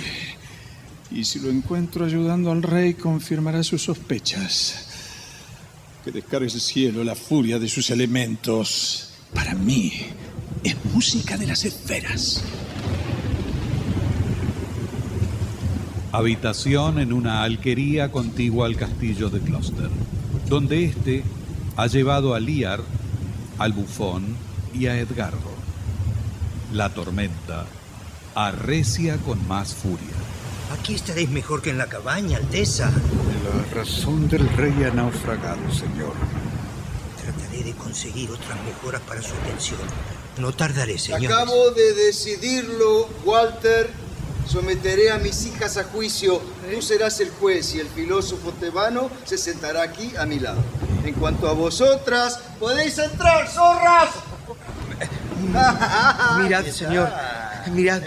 Y si lo encuentro ayudando al rey, confirmará sus sospechas. Que descargue el cielo la furia de sus elementos. Para mí es música de las esferas. Habitación en una alquería contigua al castillo de Gloucester, donde éste ha llevado a Lear, al bufón y a Edgardo. La tormenta arrecia con más furia. Aquí estaréis mejor que en la cabaña, Alteza. La razón del rey ha naufragado, señor. Trataré de conseguir otras mejoras para su atención. No tardaré, señor. Acabo de decidirlo, Walter. Someteré a mis hijas a juicio. Tú serás el juez y el filósofo tebano se sentará aquí a mi lado. En cuanto a vosotras, podéis entrar, zorras. Mirad, señor. Mirad.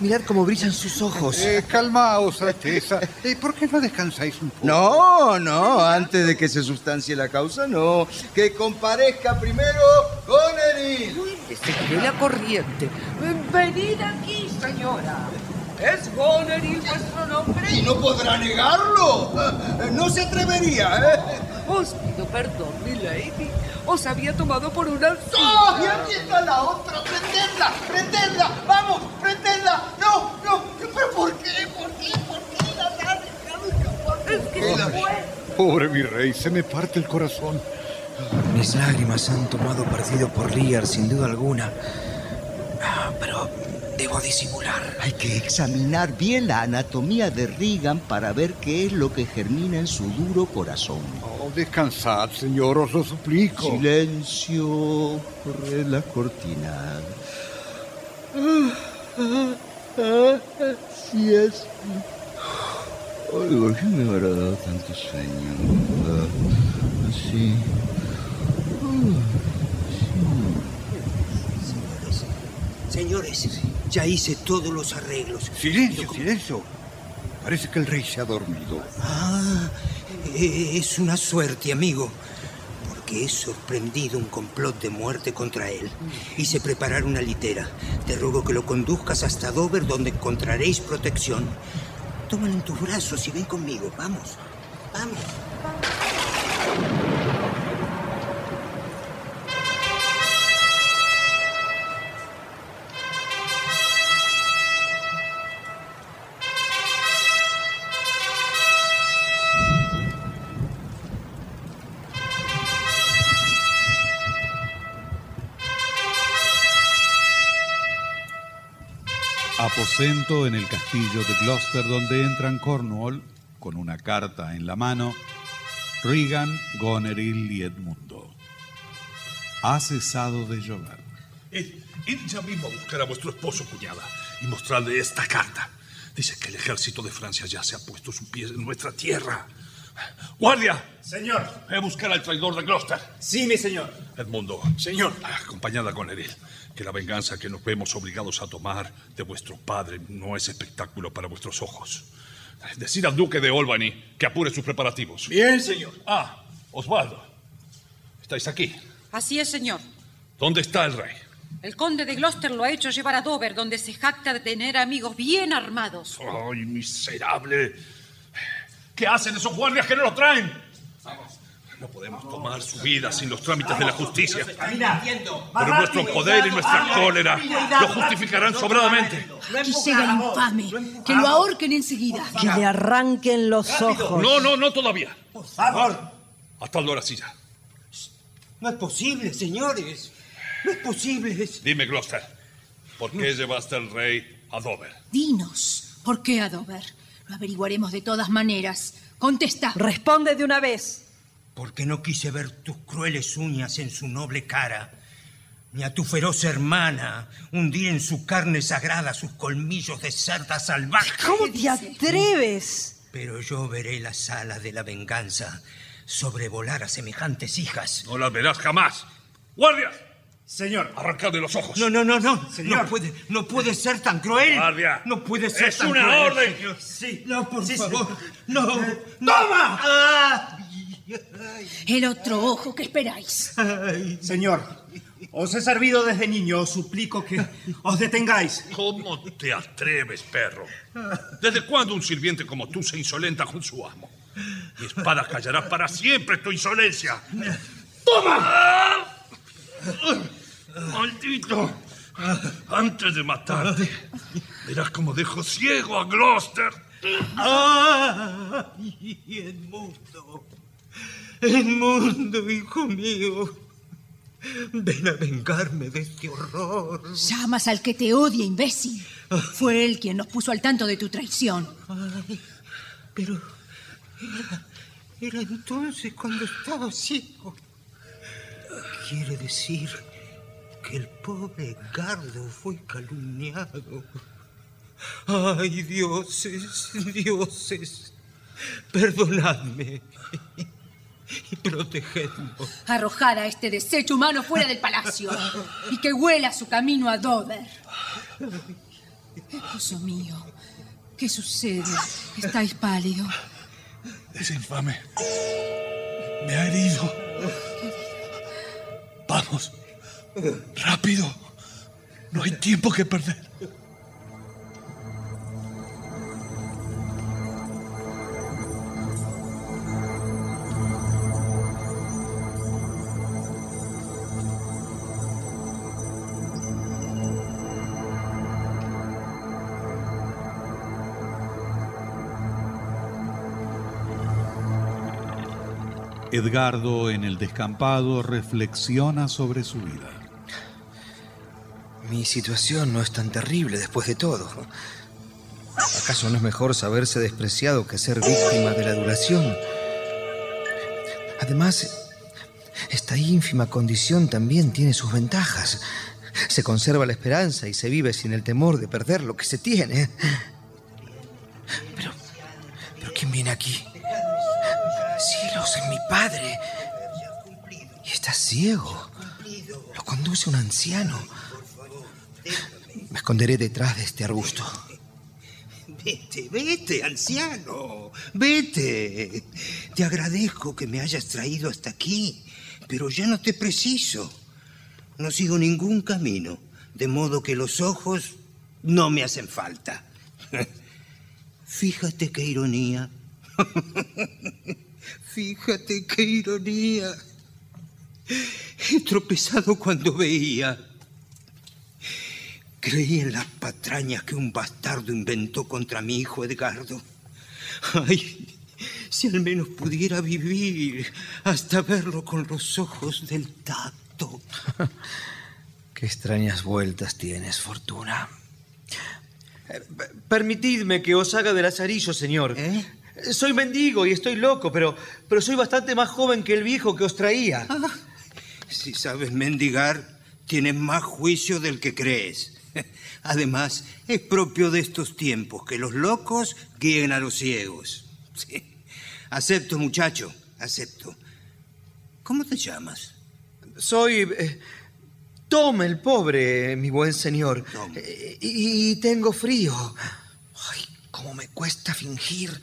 Mirad cómo brillan sus ojos. Eh, calmaos, Alteza. Eh, ¿Por qué no descansáis un poco? No, no, antes de que se sustancie la causa, no. Que comparezca primero Goneril. Seguiré la corriente. Venid aquí, señora. ¿Es Goneril vuestro nombre? Y no podrá negarlo. No se atrevería, ¿eh? Os pido perdón, mi lady. Os había tomado por una... ¡Oh! ¡Y aquí está la otra! ¡Prendedla! ¡Prendedla! ¡Vamos! ¡Prendedla! ¡No! ¡No! ¿Pero por qué? ¿Por qué? ¿Por qué la han dejado escapar? Es que se fue. Pobre mi rey, se me parte el corazón. Mis lágrimas han tomado partido por Lear, sin duda alguna. Ah, Pero debo disimular. Hay que examinar bien la anatomía de Regan para ver qué es lo que germina en su duro corazón. Oh, descansad, señor, os lo suplico. Silencio. Corre la cortina. Ah, ah, ah, Así es. Ay, ¿por qué me habrá dado tanto sueño? Ah, Así. Señores, ya hice todos los arreglos. Silencio, silencio. Parece que el rey se ha dormido. Ah, es una suerte, amigo. Porque he sorprendido un complot de muerte contra él. Hice preparar una litera. Te ruego que lo conduzcas hasta Dover, donde encontraréis protección. Tómalo en tus brazos y ven conmigo. Vamos, vamos. Aposento en el castillo de Gloucester donde entran Cornwall con una carta en la mano, Regan, Goneril y Edmundo. Ha cesado de llover. Id, id ya mismo a buscar a vuestro esposo, cuñada, y mostrarle esta carta. Dice que el ejército de Francia ya se ha puesto sus pies en nuestra tierra. ¡Guardia! Señor. Ve a buscar al traidor de Gloucester. Sí, mi señor. Edmundo. Señor. Acompañada con Eril. Que la venganza que nos vemos obligados a tomar de vuestro padre no es espectáculo para vuestros ojos. Decid al duque de Albany que apure sus preparativos. Bien, señor. Ah, Osvaldo. ¿Estáis aquí? Así es, señor. ¿Dónde está el rey? El conde de Gloucester lo ha hecho llevar a Dover, donde se jacta de tener amigos bien armados. ¡Ay, miserable! ¿Qué hacen esos guardias que no lo traen? No podemos tomar su vida sin los trámites de la justicia. Pero nuestro poder y nuestra cólera lo justificarán sobradamente. Que sea infame, que lo ahorquen enseguida. Que le arranquen los ojos. No, no, no todavía. Por favor. Hasta la silla. No es posible, señores. No es posible. Dime, Gloucester, ¿por qué llevaste al rey a Dover? Dinos, ¿por qué a Dover? Lo averiguaremos de todas maneras. Contesta. Responde de una vez. Porque no quise ver tus crueles uñas en su noble cara, ni a tu feroz hermana hundir en su carne sagrada sus colmillos de cerda salvaje. ¿Cómo te atreves? Pero yo veré la sala de la venganza sobrevolar a semejantes hijas. No las verás jamás. ¡Guardias! Señor. Arrancadle los ojos. No, no, no, no. Señor. No puede, no puede ser tan cruel. Guardia. No puede ser Es tan una cruel. orden. señor. Sí. No, por Sí, favor. No. ¡Toma! Ah. El otro ojo, ¿qué esperáis? Señor, os he servido desde niño. Os suplico que os detengáis. ¿Cómo te atreves, perro? ¿Desde cuándo un sirviente como tú se insolenta con su amo? Mi espada callará para siempre tu insolencia. ¡Toma! ¡Maldito! Antes de matarte, verás cómo dejo ciego a Gloucester. ¡Ay, el mundo! El mundo, hijo mío. Ven a vengarme de este horror. Llamas al que te odia, imbécil. Fue él quien nos puso al tanto de tu traición. Ay, pero era, era entonces cuando estaba ciego. Quiere decir que el pobre Gardo fue calumniado. Ay, dioses, dioses, perdonadme y protegednos. Arrojar a este desecho humano fuera del palacio y que huela su camino a Dover. Esposo mío, ¿qué sucede? Estáis pálido. Ese infame me ha herido. Vamos, rápido. No hay tiempo que perder. Edgardo en el descampado reflexiona sobre su vida. Mi situación no es tan terrible después de todo. ¿Acaso no es mejor saberse despreciado que ser víctima de la adulación? Además, esta ínfima condición también tiene sus ventajas. Se conserva la esperanza y se vive sin el temor de perder lo que se tiene. Pero, pero ¿quién viene aquí? Cielos, es mi padre. Y está ciego. Lo conduce un anciano. Me esconderé detrás de este arbusto. Vete, vete, anciano. Vete. Te agradezco que me hayas traído hasta aquí, pero ya no te preciso. No sigo ningún camino, de modo que los ojos no me hacen falta. Fíjate qué ironía. Fíjate qué ironía. He tropezado cuando veía. Creí en las patrañas que un bastardo inventó contra mi hijo Edgardo. Ay, si al menos pudiera vivir hasta verlo con los ojos del tacto. Qué extrañas vueltas tienes, Fortuna. Eh, Permitidme que os haga de lazarillo, señor. ¿Eh? Soy mendigo y estoy loco, pero, pero soy bastante más joven que el viejo que os traía. Si sabes mendigar, tienes más juicio del que crees. Además, es propio de estos tiempos que los locos guíen a los ciegos. Sí. Acepto, muchacho, acepto. ¿Cómo te llamas? Soy eh, Tom el pobre, mi buen señor. Eh, y, y tengo frío. Ay, cómo me cuesta fingir.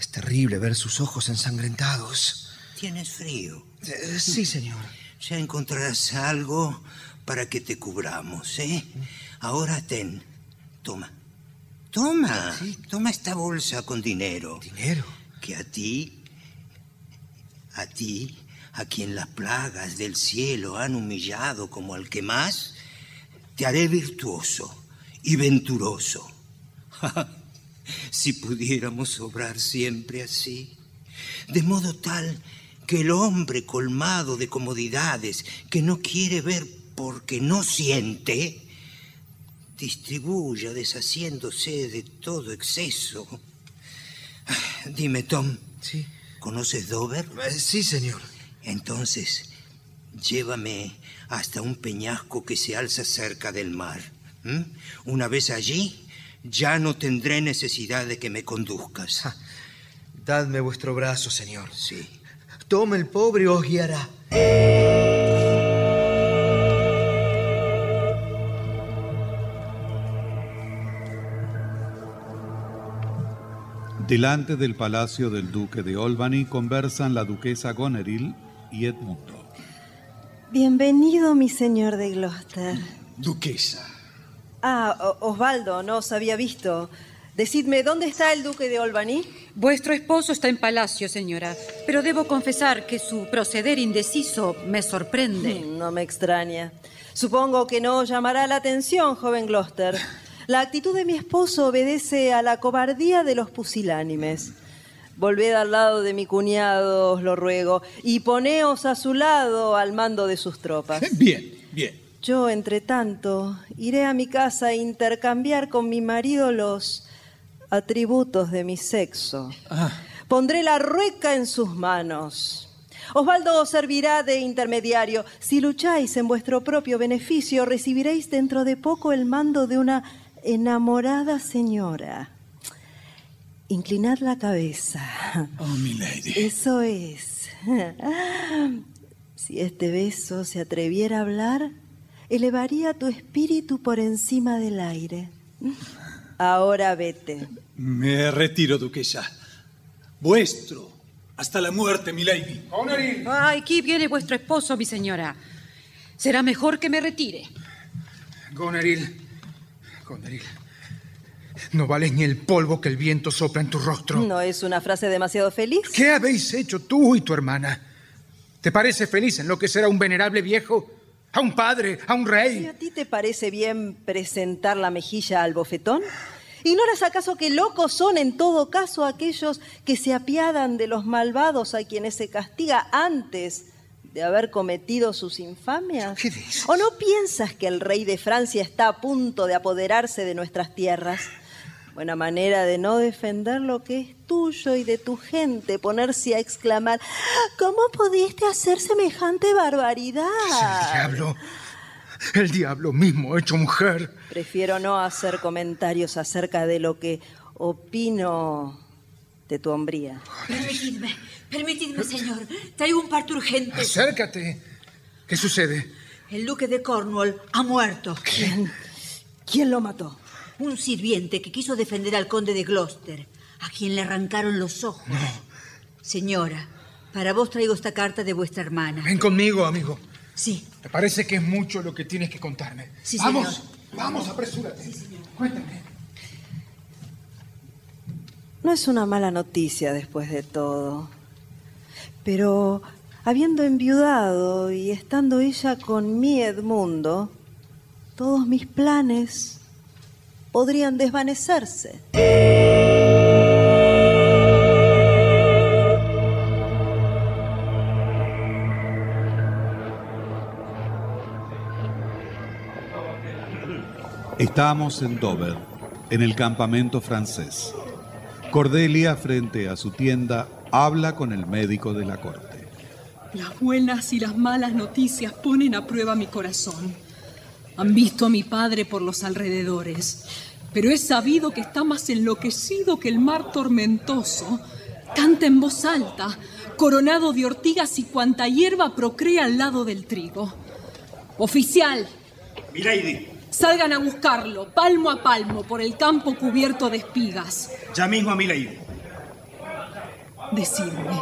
Es terrible ver sus ojos ensangrentados. ¿Tienes frío? Eh, sí, señor. Ya encontrarás algo para que te cubramos, ¿eh? Ahora ten. Toma. Toma. Toma esta bolsa con dinero. ¿Dinero? Que a ti, a ti, a quien las plagas del cielo han humillado como al que más, te haré virtuoso y venturoso. si pudiéramos obrar siempre así, de modo tal que el hombre colmado de comodidades, que no quiere ver porque no siente, distribuya deshaciéndose de todo exceso. Dime, Tom. Sí. ¿Conoces Dover? sí, señor. Entonces, llévame hasta un peñasco que se alza cerca del mar. Una vez allí, ya no tendré necesidad de que me conduzcas. Dadme vuestro brazo, señor. Sí. Tom el pobre os guiará. Delante del palacio del duque de Albany conversan la duquesa Goneril y Edmundo. Bienvenido, mi señor de Gloucester. Duquesa. Ah, Osvaldo, no os había visto. Decidme, ¿dónde está el duque de Albany? Vuestro esposo está en palacio, señora, pero debo confesar que su proceder indeciso me sorprende. No me extraña. Supongo que no llamará la atención, joven Gloucester. La actitud de mi esposo obedece a la cobardía de los pusilánimes. Volved al lado de mi cuñado, os lo ruego, y poneos a su lado al mando de sus tropas. Bien, bien. Yo, entre tanto, iré a mi casa a intercambiar con mi marido los atributos de mi sexo. Ah, Pondré la rueca en sus manos. Osvaldo os servirá de intermediario. Si lucháis en vuestro propio beneficio, recibiréis dentro de poco el mando de una enamorada señora. Inclinad la cabeza. oh, mi lady. Eso es. Si este beso se atreviera a hablar, elevaría tu espíritu por encima del aire. Ahora vete. Me retiro, duquesa. Vuestro. Hasta la muerte, mi lady. Ay, aquí viene vuestro esposo, mi señora. Será mejor que me retire. Goneril, Goneril, no vales ni el polvo que el viento sopla en tu rostro. ¿No es una frase demasiado feliz? ¿Qué habéis hecho tú y tu hermana? ¿Te parece feliz enloquecer a un venerable viejo? ¿A un padre? ¿A un ¿Y rey? a ti te parece bien presentar la mejilla al bofetón? ¿Ignoras acaso que locos son en todo caso aquellos que se apiadan de los malvados a quienes se castiga antes de haber cometido sus infamias? ¿O no piensas que el rey de Francia está a punto de apoderarse de nuestras tierras? Buena manera de no defender lo que es tuyo y de tu gente, ponerse a exclamar, ¿cómo pudiste hacer semejante barbaridad? El diablo. El diablo mismo hecho mujer. Prefiero no hacer comentarios acerca de lo que opino de tu hombría. Permitidme, permitidme, señor. Traigo un parto urgente. Acércate. ¿Qué sucede? El duque de Cornwall ha muerto. ¿Quién? ¿Quién lo mató? Un sirviente que quiso defender al conde de Gloucester, a quien le arrancaron los ojos. Señora, para vos traigo esta carta de vuestra hermana. Ven conmigo, amigo. Sí. Me parece que es mucho lo que tienes que contarme. Sí, vamos, señor. vamos, apresúrate. Cuéntame. No es una mala noticia después de todo. Pero habiendo enviudado y estando ella con mi Edmundo, todos mis planes podrían desvanecerse. Estamos en Dover, en el campamento francés. Cordelia, frente a su tienda, habla con el médico de la corte. Las buenas y las malas noticias ponen a prueba mi corazón. Han visto a mi padre por los alrededores, pero he sabido que está más enloquecido que el mar tormentoso. Canta en voz alta, coronado de ortigas y cuanta hierba procrea al lado del trigo. Oficial, Milady, salgan a buscarlo, palmo a palmo, por el campo cubierto de espigas. ya mismo a Milady. Decidme,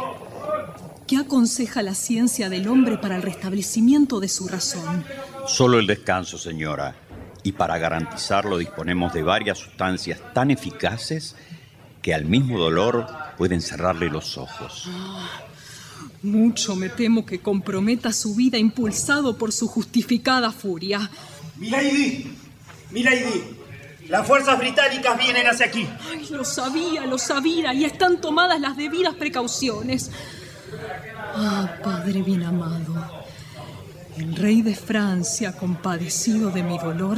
¿qué aconseja la ciencia del hombre para el restablecimiento de su razón? Solo el descanso, señora. Y para garantizarlo disponemos de varias sustancias tan eficaces que al mismo dolor pueden cerrarle los ojos. Mucho me temo que comprometa su vida impulsado por su justificada furia. Milady, Milady, las fuerzas británicas vienen hacia aquí. Ay, lo sabía, lo sabía, y están tomadas las debidas precauciones. Ah, Padre bien amado, el rey de Francia, compadecido de mi dolor,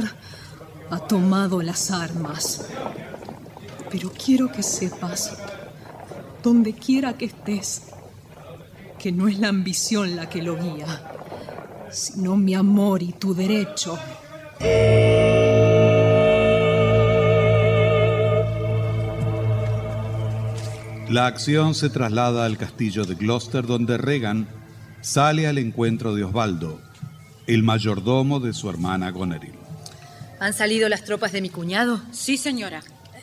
ha tomado las armas. Pero quiero que sepas, donde quiera que estés, que no es la ambición la que lo guía, sino mi amor y tu derecho. La acción se traslada al castillo de Gloucester, donde Regan sale al encuentro de Osvaldo, el mayordomo de su hermana Goneril. ¿Han salido las tropas de mi cuñado? Sí, señora.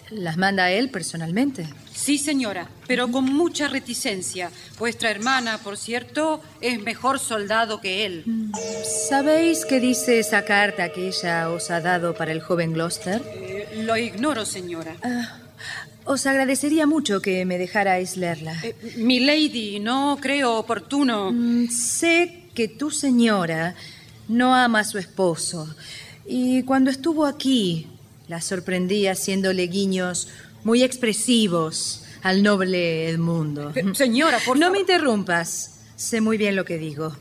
¿Las manda él personalmente? Sí, señora, pero con mucha reticencia. Vuestra hermana, por cierto, es mejor soldado que él. ¿Sabéis qué dice esa carta que ella os ha dado para el joven Gloucester? Eh, lo ignoro, señora. Ah, Os agradecería mucho que me dejarais leerla. Eh, mi lady, no creo oportuno. Mm, sé que tu señora no ama a su esposo. Y cuando estuvo aquí, la sorprendí haciéndole guiños muy expresivos al noble Edmundo. Señora, por No me interrumpas. Sé muy bien lo que digo.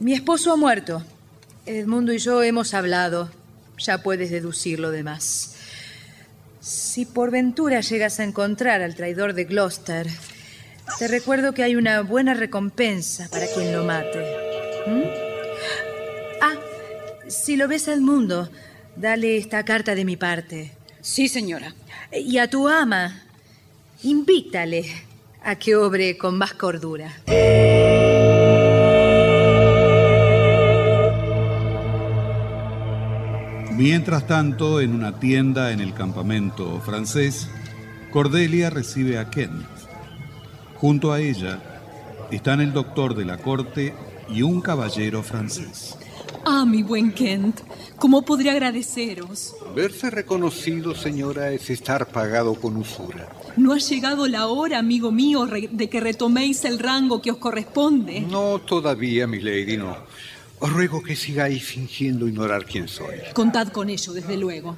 Mi esposo ha muerto. Edmundo y yo hemos hablado. Ya puedes deducir lo demás. Si por ventura llegas a encontrar al traidor de Gloucester, te recuerdo que hay una buena recompensa para quien lo mate. Si lo ves al mundo, dale esta carta de mi parte. Sí, señora. Y a tu ama, invítale a que obre con más cordura. Mientras tanto, en una tienda en el campamento francés, Cordelia recibe a Kent. Junto a ella están el doctor de la corte y un caballero francés. Ah, mi buen Kent, ¿cómo podría agradeceros? Verse reconocido, señora, es estar pagado con usura. ¿No ha llegado la hora, amigo mío, de que retoméis el rango que os corresponde? No todavía, mi lady, no. Os ruego que sigáis fingiendo ignorar quién soy. Contad con ello, desde luego.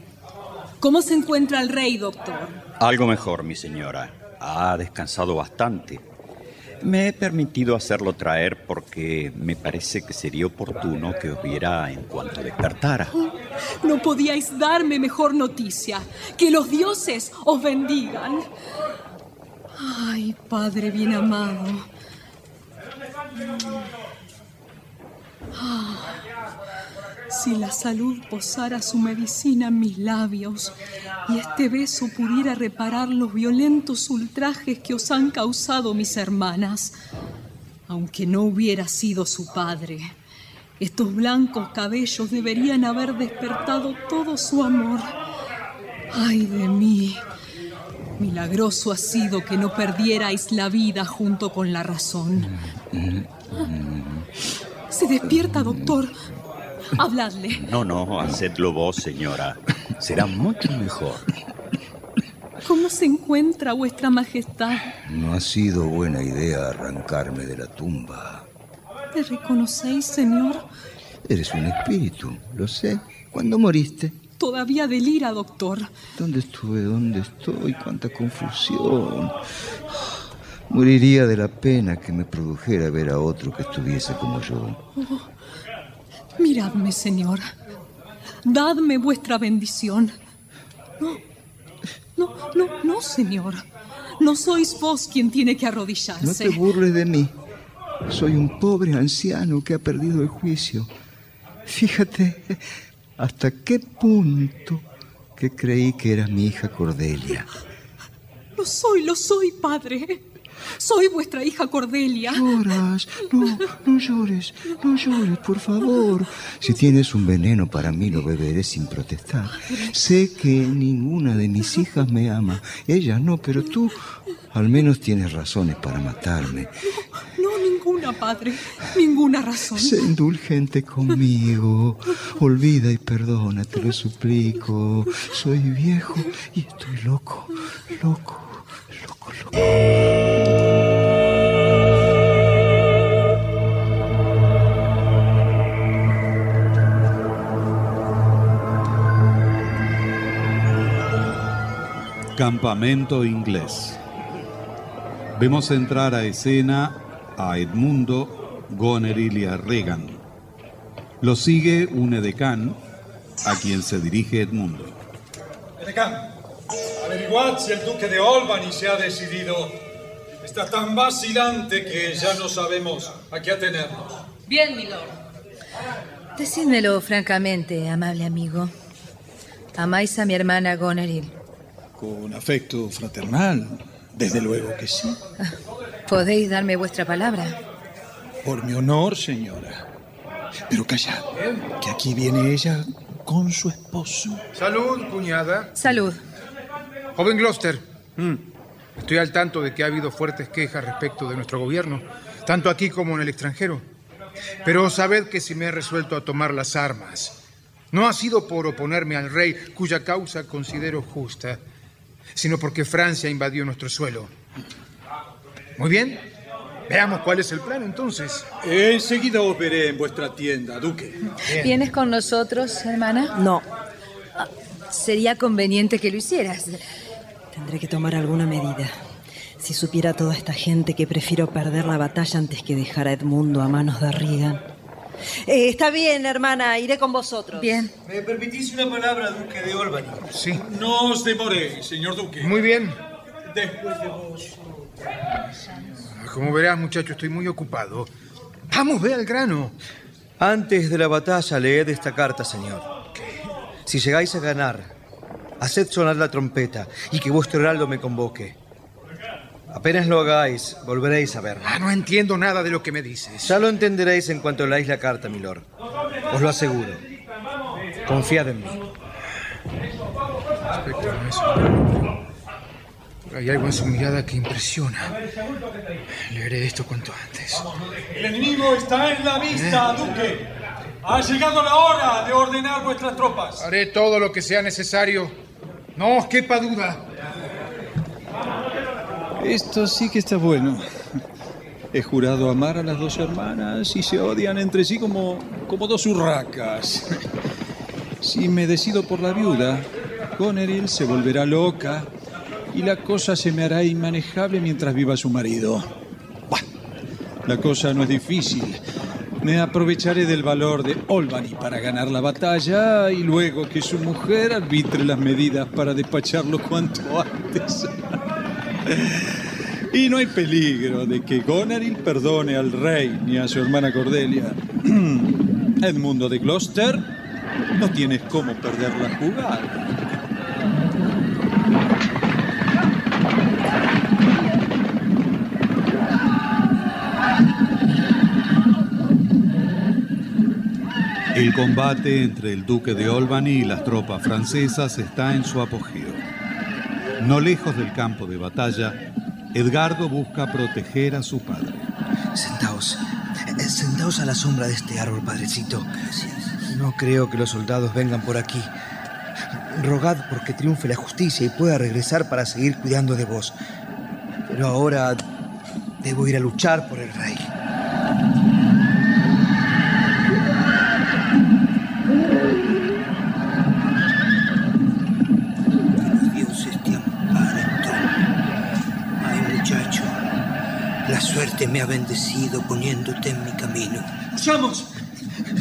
¿Cómo se encuentra el rey, doctor? Algo mejor, mi señora. Ha descansado bastante. Me he permitido hacerlo traer porque me parece que sería oportuno que os viera en cuanto despertara. No podíais darme mejor noticia. Que los dioses os bendigan. Ay, Padre bien amado. Ah, si la salud posara su medicina en mis labios y este beso pudiera reparar los violentos ultrajes que os han causado mis hermanas, aunque no hubiera sido su padre, estos blancos cabellos deberían haber despertado todo su amor. Ay de mí, milagroso ha sido que no perdierais la vida junto con la razón. Se despierta, doctor. Habladle. No, no, hacedlo vos, señora. Será mucho mejor. ¿Cómo se encuentra vuestra majestad? No ha sido buena idea arrancarme de la tumba. ¿Me reconocéis, señor? Eres un espíritu, lo sé. ¿Cuándo moriste? Todavía delira, doctor. ¿Dónde estuve? ¿Dónde estoy? ¡Cuánta confusión! Moriría de la pena que me produjera ver a otro que estuviese como yo. Oh, miradme, señor. Dadme vuestra bendición. No, no, no, no, señor. No sois vos quien tiene que No arrodillarse. te burles de mí. Soy un pobre anciano que ha perdido el juicio. Fíjate hasta qué punto que creí que era mi hija Cordelia. Lo soy, lo soy, padre. Soy vuestra hija Cordelia. Lloras. No, no llores. No llores, por favor. Si tienes un veneno para mí, lo beberé sin protestar. Sé que ninguna de mis hijas me ama. Ella no, pero tú al menos tienes razones para matarme. No, ninguna, padre. Ninguna razón. Sé indulgente conmigo. Olvida y perdona, te lo suplico. Soy viejo y estoy loco, loco, Campamento inglés. Vemos entrar a escena a Edmundo, Goneril y a Regan. Lo sigue un edecán, a quien se dirige Edmundo. Edecán, averiguad si el duque de Albany se ha decidido. Está tan vacilante que ya no sabemos a qué atenernos. Bien, mi lord. Decídmelo francamente, amable amigo. ¿Amáis a mi hermana Goneril? Con afecto fraternal, desde luego que sí. ¿Podéis darme vuestra palabra? Por mi honor, señora. Pero callad, que aquí viene ella con su esposo. Salud, cuñada. Salud. Joven Gloucester, mm, estoy al tanto de que ha habido fuertes quejas respecto de nuestro gobierno, tanto aquí como en el extranjero. Pero sabed que si me he resuelto a tomar las armas, no ha sido por oponerme al rey, cuya causa considero justa, sino porque Francia invadió nuestro suelo. Muy bien, veamos cuál es el plan entonces. Enseguida os veré en vuestra tienda, Duque. ¿Vienes con nosotros, hermana? No. Ah, Sería conveniente que lo hicieras. Tendré que tomar alguna medida. Si supiera toda esta gente que prefiero perder la batalla antes que dejar a Edmundo a manos de Reagan. Eh, está bien, hermana, iré con vosotros. Bien. ¿Me permitís una palabra, Duque de Albany? Sí. No os demoréis, señor Duque. Muy bien. Después de vos. Como verás, muchacho, estoy muy ocupado. Vamos, ve al grano. Antes de la batalla, leed esta carta, señor. Si llegáis a ganar, haced sonar la trompeta y que vuestro heraldo me convoque. Apenas lo hagáis, volveréis a verme. Ah, no entiendo nada de lo que me dices. Ya lo entenderéis en cuanto leáis la carta, milord. Os lo aseguro. Confiad en mí. Respecto a eso, pero hay algo en su mirada que impresiona. Leeré esto cuanto antes. El enemigo está en la vista, Duque. Ha llegado la hora de ordenar vuestras tropas. Haré todo lo que sea necesario. No quepa duda. Esto sí que está bueno. He jurado amar a las dos hermanas y se odian entre sí como, como dos urracas. Si me decido por la viuda, Goneril se volverá loca y la cosa se me hará inmanejable mientras viva su marido. Bah, la cosa no es difícil. Me aprovecharé del valor de Albany para ganar la batalla y luego que su mujer arbitre las medidas para despacharlo cuanto antes. Y no hay peligro de que Goneril perdone al rey ni a su hermana Cordelia. Edmundo de Gloucester, no tienes cómo perder la jugada. El combate entre el duque de Albany y las tropas francesas está en su apogeo. No lejos del campo de batalla, Edgardo busca proteger a su padre. Sentaos. Eh, Sentaos a la sombra de este árbol, padrecito. Gracias. No creo que los soldados vengan por aquí. Rogad porque triunfe la justicia y pueda regresar para seguir cuidando de vos. Pero ahora debo ir a luchar por el rey. Dios te ampare Ay, muchacho, suerte me ha bendecido poniéndote en mi camino. ¡Usamos!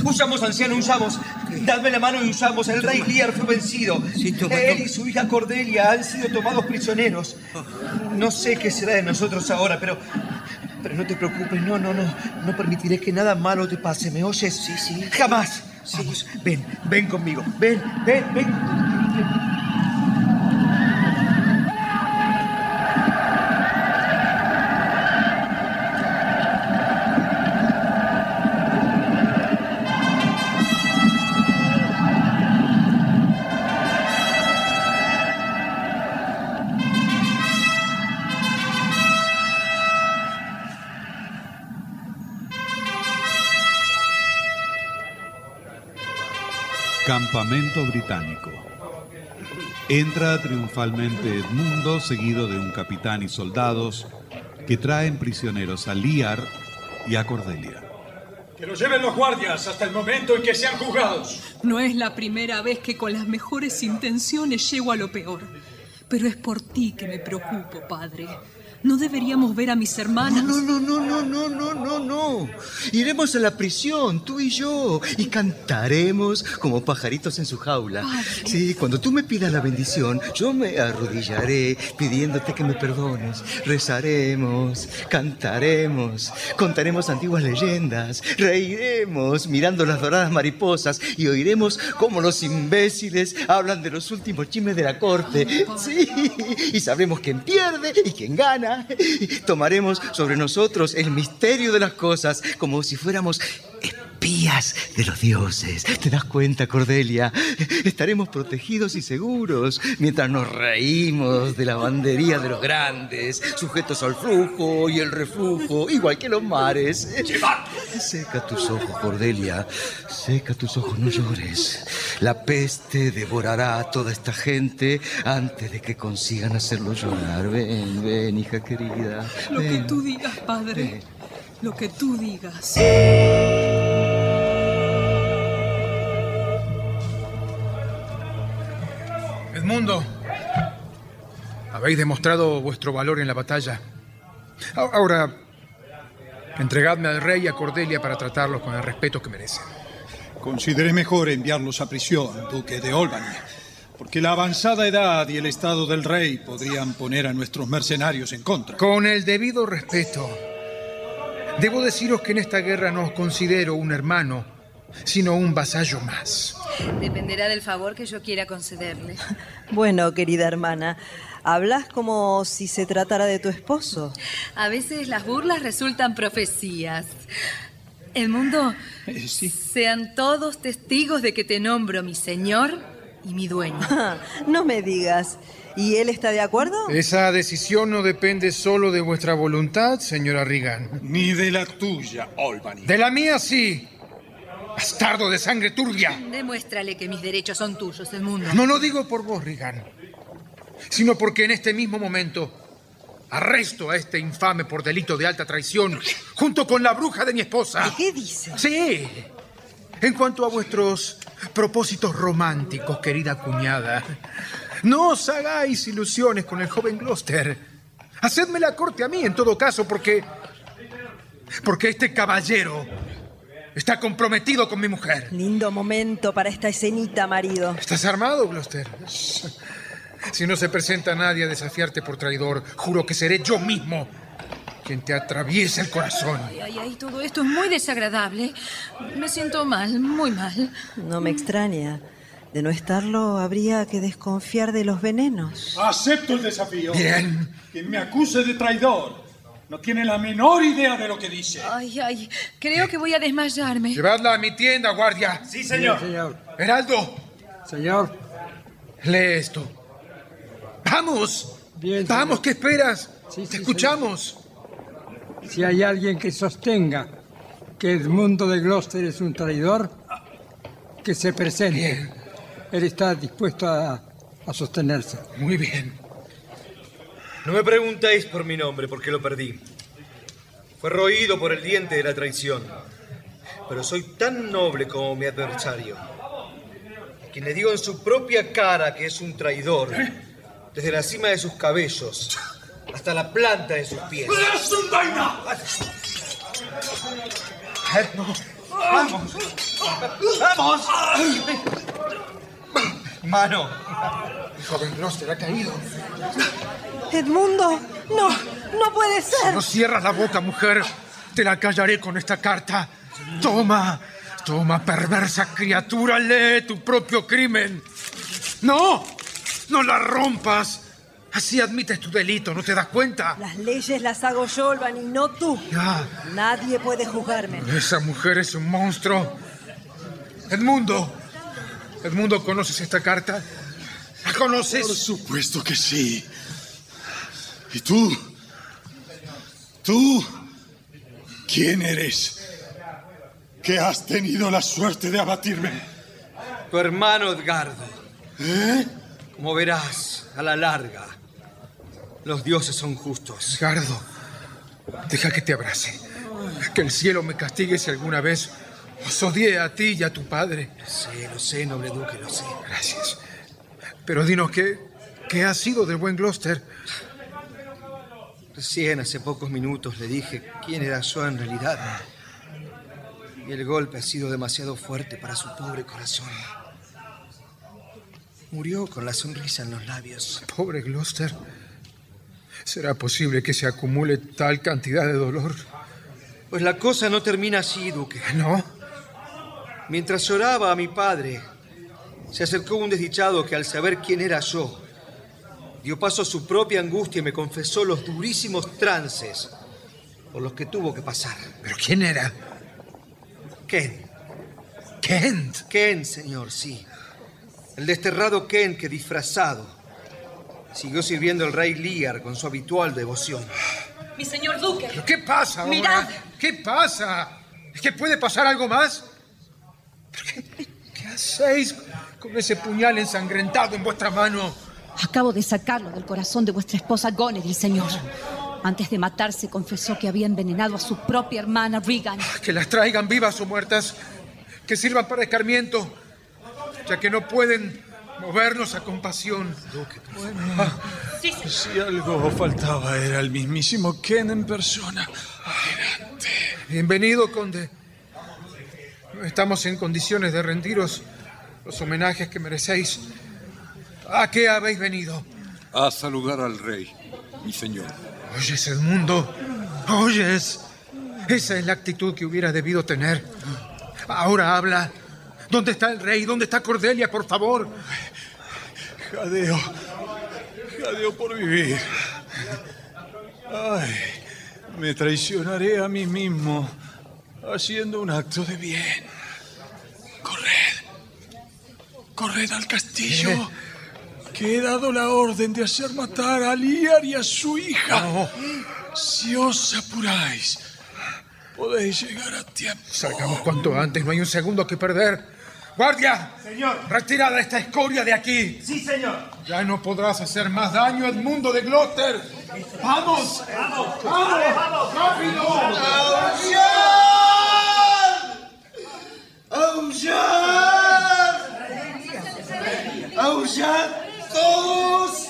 ¡Usamos, anciano, usamos! Dadme la mano y usamos. El rey Lear fue vencido. toma, Él y su hija Cordelia han sido tomados prisioneros. No sé qué será de nosotros ahora, pero. Pero no te preocupes, no, no, no. No permitiré que nada malo te pase. ¿Me oyes? Sí, sí. Jamás. Vamos, ven, ven conmigo. Ven, ven, ven. Campamento británico. Entra triunfalmente Edmundo, seguido de un capitán y soldados que traen prisioneros a Liar y a Cordelia. Que los lleven los guardias hasta el momento en que sean juzgados. No es la primera vez que con las mejores intenciones llego a lo peor. Pero es por ti que me preocupo, padre. ¿No deberíamos ver a mis hermanas? No, no, no, no, no, no, no, no. Iremos a la prisión, tú y yo, y cantaremos como pajaritos en su jaula. Padre. Sí, cuando tú me pidas la bendición, yo me arrodillaré pidiéndote que me perdones. Rezaremos, cantaremos, contaremos antiguas leyendas, reiremos mirando las doradas mariposas y oiremos cómo los imbéciles hablan de los últimos chismes de la corte. Sí, y sabremos quién pierde y quién gana. Tomaremos sobre nosotros el misterio de las cosas como si fuéramos arpías de los dioses. ¿Te das cuenta, Cordelia? Estaremos protegidos y seguros mientras nos reímos de la bandería de los grandes, sujetos al flujo y el reflujo, igual que los mares. Seca tus ojos, Cordelia. Seca tus ojos, no llores. La peste devorará a toda esta gente antes de que consigan hacerlo llorar. Ven, ven, hija querida. Lo que tú digas, padre. Lo que tú digas. Edmundo, habéis demostrado vuestro valor en la batalla. Ahora, entregadme al rey y a Cordelia para tratarlos con el respeto que merecen. Consideré mejor enviarlos a prisión, duque de Albany, porque la avanzada edad y el estado del rey podrían poner a nuestros mercenarios en contra. Con el debido respeto, debo deciros que en esta guerra no os considero un hermano, sino un vasallo más. Dependerá del favor que yo quiera concederle. Bueno, querida hermana, hablas como si se tratara de tu esposo. A veces las burlas resultan profecías. El mundo, sean todos testigos de que te nombro mi señor y mi dueño. no me digas. ¿Y él está de acuerdo? Esa decisión no depende solo de vuestra voluntad, señora Regan. Ni de la tuya, Albany. De la mía sí. Bastardo de sangre turbia. Demuéstrale que mis derechos son tuyos, el mundo. No lo digo por vos, Regan, sino porque en este mismo momento arresto a este infame por delito de alta traición junto con la bruja de mi esposa. ¿Qué dice? Sí. En cuanto a vuestros propósitos románticos, querida cuñada, no os hagáis ilusiones con el joven Gloucester. Hacedme la corte a mí, en todo caso, porque. Porque este caballero está comprometido con mi mujer. Lindo momento para esta escenita, marido. ¿Estás armado, Gloucester? Si no se presenta nadie a desafiarte por traidor, juro que seré yo mismo quien te atraviese el corazón. Ay, ay, ay, todo esto es muy desagradable. Me siento mal, muy mal. No me extraña. De no estarlo, habría que desconfiar de los venenos. Acepto el desafío. Bien. Quien me acuse de traidor no tiene la menor idea de lo que dice. Ay, ay, creo que voy a desmayarme. Llevadla a mi tienda, guardia. Sí, señor. Bien, señor. Heraldo, Señor. lee esto. ¡Vamos! Bien, ¡Vamos! ¿Qué esperas? Sí, Te sí, escuchamos. Si hay alguien que sostenga que Edmundo de Gloucester es un traidor, que se presente. Él está dispuesto a, a sostenerse. Muy bien. No me preguntéis por mi nombre, porque lo perdí. Fue roído por el diente de la traición. Pero soy tan noble como mi adversario. Quien le digo en su propia cara que es un traidor, desde la cima de sus cabellos hasta la planta de sus pies. ¡Vamos! ¡Vamos! Mano. El joven Gloucester ha caído. Edmundo, no, no puede Si ser. no cierras la boca, mujer, te la callaré con esta carta. Toma, toma, perversa criatura, lee tu propio crimen. No, no la rompas. Así admites tu delito, ¿no te das cuenta? Las leyes las hago yo, Olvan, y no tú. Ya, Nadie puede juzgarme. esa mujer es un monstruo. Edmundo, Edmundo, ¿conoces esta carta? ¿La conoces? Por supuesto que sí. ¿Y tú? ¿Tú? ¿Quién eres? Que has tenido la suerte de abatirme. Tu hermano Edgardo. ¿Eh? Como verás, a la larga, los dioses son justos. Edgardo, deja que te abrace. Que el cielo me castigue si alguna vez os odié a ti y a tu padre. Lo sé, lo sé, noble duque, lo sé. Gracias. Pero dinos, ¿qué, qué ha sido del buen Gloucester? Recién hace pocos minutos le dije quién era yo en realidad. Y el golpe ha sido demasiado fuerte para su pobre corazón. Murió con la sonrisa en los labios. Pobre Gloucester. ¿Será posible que se acumule tal cantidad de dolor? Pues la cosa no termina así, duque. ¿No? Mientras lloraba a mi padre, se acercó un desdichado que al saber quién era yo, dio paso a su propia angustia y me confesó los durísimos trances por los que tuvo que pasar. ¿Pero quién era? Ken, Kent. Kent, señor, sí. El desterrado Kent que disfrazado siguió sirviendo al rey Lear con su habitual devoción. Mi señor duque. ¿Pero qué pasa ahora? Mirad. ¿Qué pasa? ¿Es que puede pasar algo más? ¿Pero ¿Qué, qué hacéis con ese puñal ensangrentado en vuestra mano? Acabo de sacarlo del corazón de vuestra esposa Goneril, señor. Antes de matarse, confesó que había envenenado a su propia hermana Regan. Que las traigan vivas o muertas. Que sirvan para escarmiento. Ya que no pueden movernos a compasión. Bueno, si algo faltaba era el mismísimo Ken en persona. Bienvenido, conde. No estamos en condiciones de rendiros los homenajes que merecéis. ¿A qué habéis venido? A saludar al rey, mi señor. ¿Oyes, Edmundo? ¿Oyes? Esa es la actitud que hubiera debido tener. Ahora habla. ¿Dónde está el rey? ¿Dónde está Cordelia, por favor? Jadeo. Jadeo por vivir. Ay, me traicionaré a mí mismo haciendo un acto de bien. Corred. Corred al castillo. Que he dado la orden de hacer matar a Liar y a su hija. Si os apuráis, podéis llegar a tiempo. Salgamos cuanto antes, no hay un segundo que perder. ¡Guardia! Señor. Retirada esta escoria de aquí. Sí, señor. Ya no podrás hacer más daño al mundo de Gloucester. ¡Vamos! ¡Vamos! ¡Vamos! ¡Rápido! ¡Aullar! ¡Aullar todos!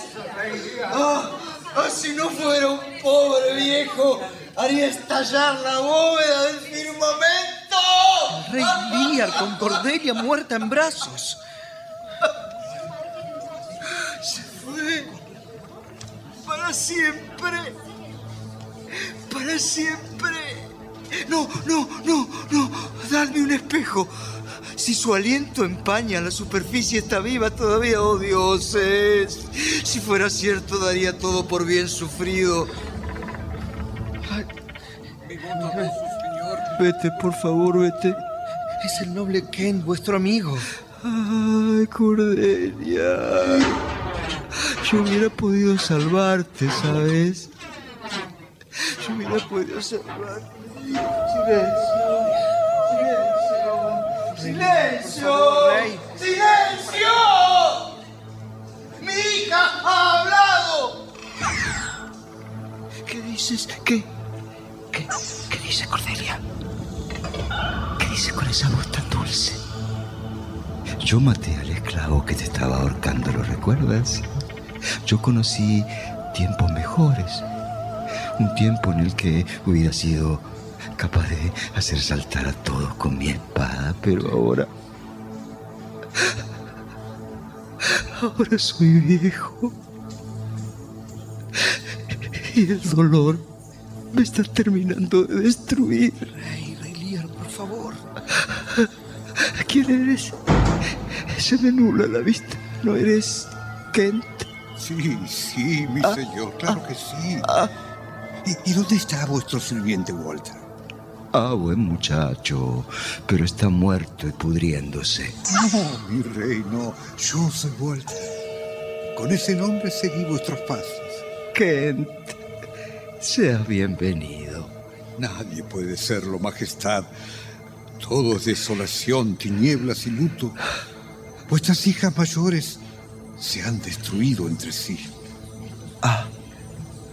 Ah, ah, si no fuera un pobre viejo, haría estallar la bóveda del firmamento. Rey Lear con Cordelia muerta en brazos. Se fue. Para siempre. Para siempre. No, no, no, no. Dadme un espejo. Si su aliento empaña la superficie está viva todavía, oh dioses. Si fuera cierto, daría todo por bien sufrido. Ay, Vete, por favor, vete. Es el noble Ken, vuestro amigo. Ay, Cordelia. Yo hubiera podido salvarte, ¿sabes? Yo hubiera podido salvarte. Silencio. ¡Silencio! ¡Silencio! ¡Mi hija ha hablado! ¿Qué dices? ¿Qué? ¿Qué, qué dice Cordelia? ¿Qué dice con esa voz tan dulce? Yo maté al esclavo que te estaba ahorcando, ¿lo recuerdas? Yo conocí tiempos mejores. Un tiempo en el que hubiera sido capaz de hacer saltar a todos con mi espada, pero ahora... Ahora soy viejo. Y el dolor me está terminando de destruir. Rey, Rey Lear, por favor. ¿Quién eres? Se me nubla la vista. ¿No eres Kent? Sí, sí, mi Ah, señor, claro ah, que sí. ah. ¿Y, y dónde está vuestro sirviente Walter? Ah, buen muchacho, pero está muerto y pudriéndose. No, mi rey, no. Yo soy Walter. Con ese nombre seguí vuestros pasos. Kent, seas bienvenido. Nadie puede serlo, majestad. Todo es desolación, tinieblas y luto. Vuestras hijas mayores se han destruido entre sí. Ah,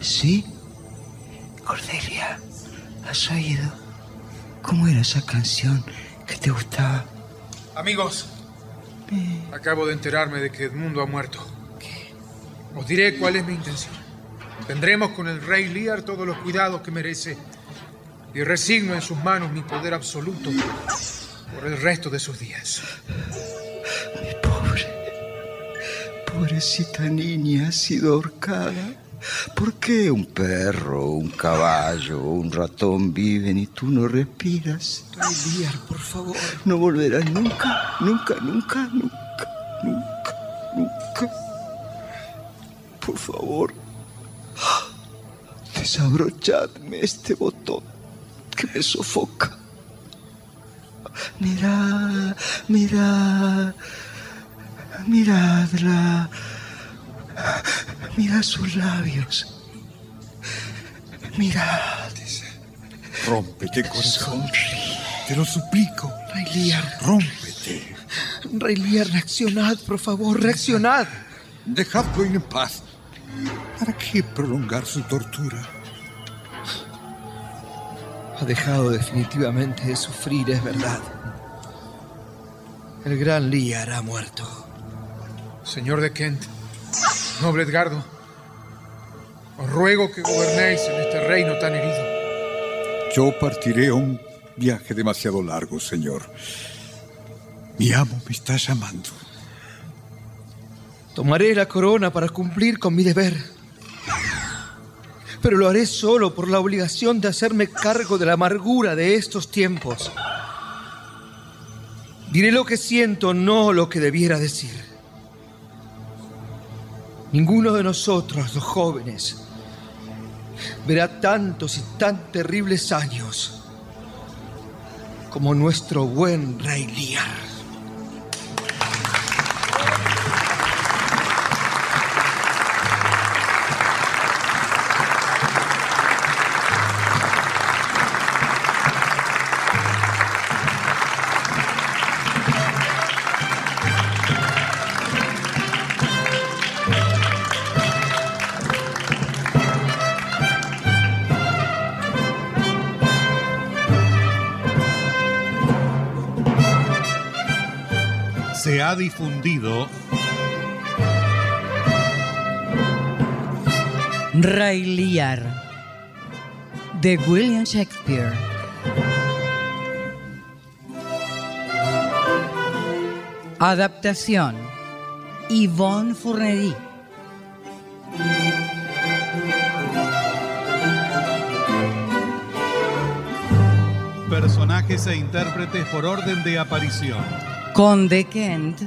¿sí? Cordelia, ¿has oído? ¿Cómo era esa canción que te gustaba? Amigos, acabo de enterarme de que Edmundo ha muerto. Os diré cuál es mi intención. Tendremos con el rey Lear todos los cuidados que merece y resigno en sus manos mi poder absoluto por el resto de sus días. Pobrecita niña ha sido ahorcada. ¿Por qué un perro, un caballo, un ratón viven y tú no respiras? Rey Lear, por favor. No volverás nunca, nunca, nunca, nunca, nunca, nunca. Por favor, desabrochadme este botón que me sofoca. Mirad, mirad, miradla. Mirad sus labios. Mirad. Rómpete, corazón. Te lo suplico. Rey Lear. Rómpete. Rey Lear, reaccionad, por favor, reaccionad. Dejadlo en paz. ¿Para qué prolongar su tortura? Ha dejado definitivamente de sufrir, es verdad. El gran Lear ha muerto. Señor de Kent, noble Edgardo, os ruego que gobernéis en este reino tan herido. Yo partiré a un viaje demasiado largo, señor. Mi amo me está llamando. Tomaré la corona para cumplir con mi deber. Pero lo haré solo por la obligación de hacerme cargo de la amargura de estos tiempos. Diré lo que siento, no lo que debiera decir. Ninguno de nosotros, los jóvenes, verá tantos y tan terribles años como nuestro buen rey Lear. Ha difundido Rey Lear de William Shakespeare. Adaptación Yvonne Fournery. personajes e intérpretes por orden de aparición. Conde Kent,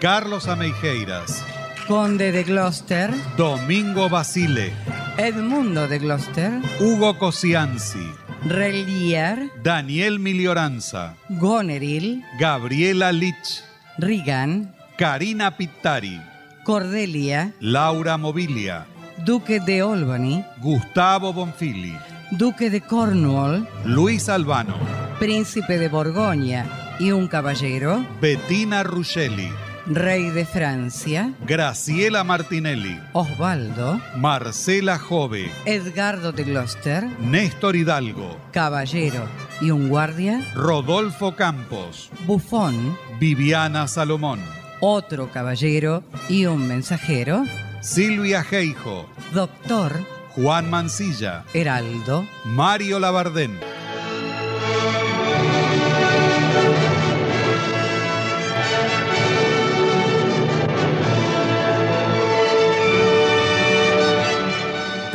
Carlos Ameijeiras, Conde de Gloucester, Domingo Basile, Edmundo de Gloucester, Hugo Cosianzi, Rey Lear, Daniel Milioranza, Goneril, Gabriela Lich, Regan, Karina Pittari, Cordelia, Laura Mobilia, Duque de Albany, Gustavo Bonfili, Duque de Cornwall, Luis Albano, Príncipe de Borgoña y un caballero, Bettina Ruscelli, Rey de Francia, Graciela Martinelli, Osvaldo, Marcela Jove, Edgardo de Gloucester, Néstor Hidalgo, caballero. Y un guardia, Rodolfo Campos, Bufón, Viviana Salomón, otro caballero. Y un mensajero, Silvia Geijo, doctor, Juan Mancilla, Heraldo, Mario Labardén.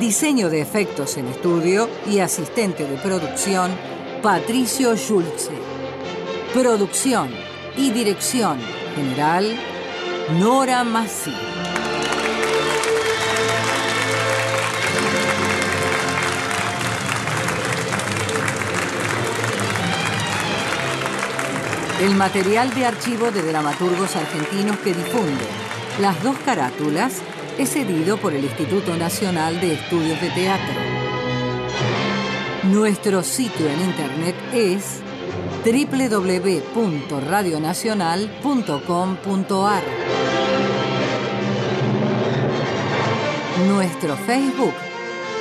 Diseño de efectos en estudio y asistente de producción, Patricio Schulze. Producción y dirección general, Nora Massi. El material de archivo de dramaturgos argentinos que difunde las dos carátulas es cedido por el Instituto Nacional de Estudios de Teatro. Nuestro sitio en internet es www.radionacional.com.ar. Nuestro Facebook,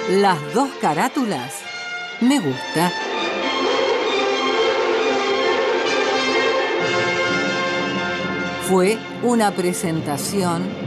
las dos carátulas, me gusta. Fue una presentación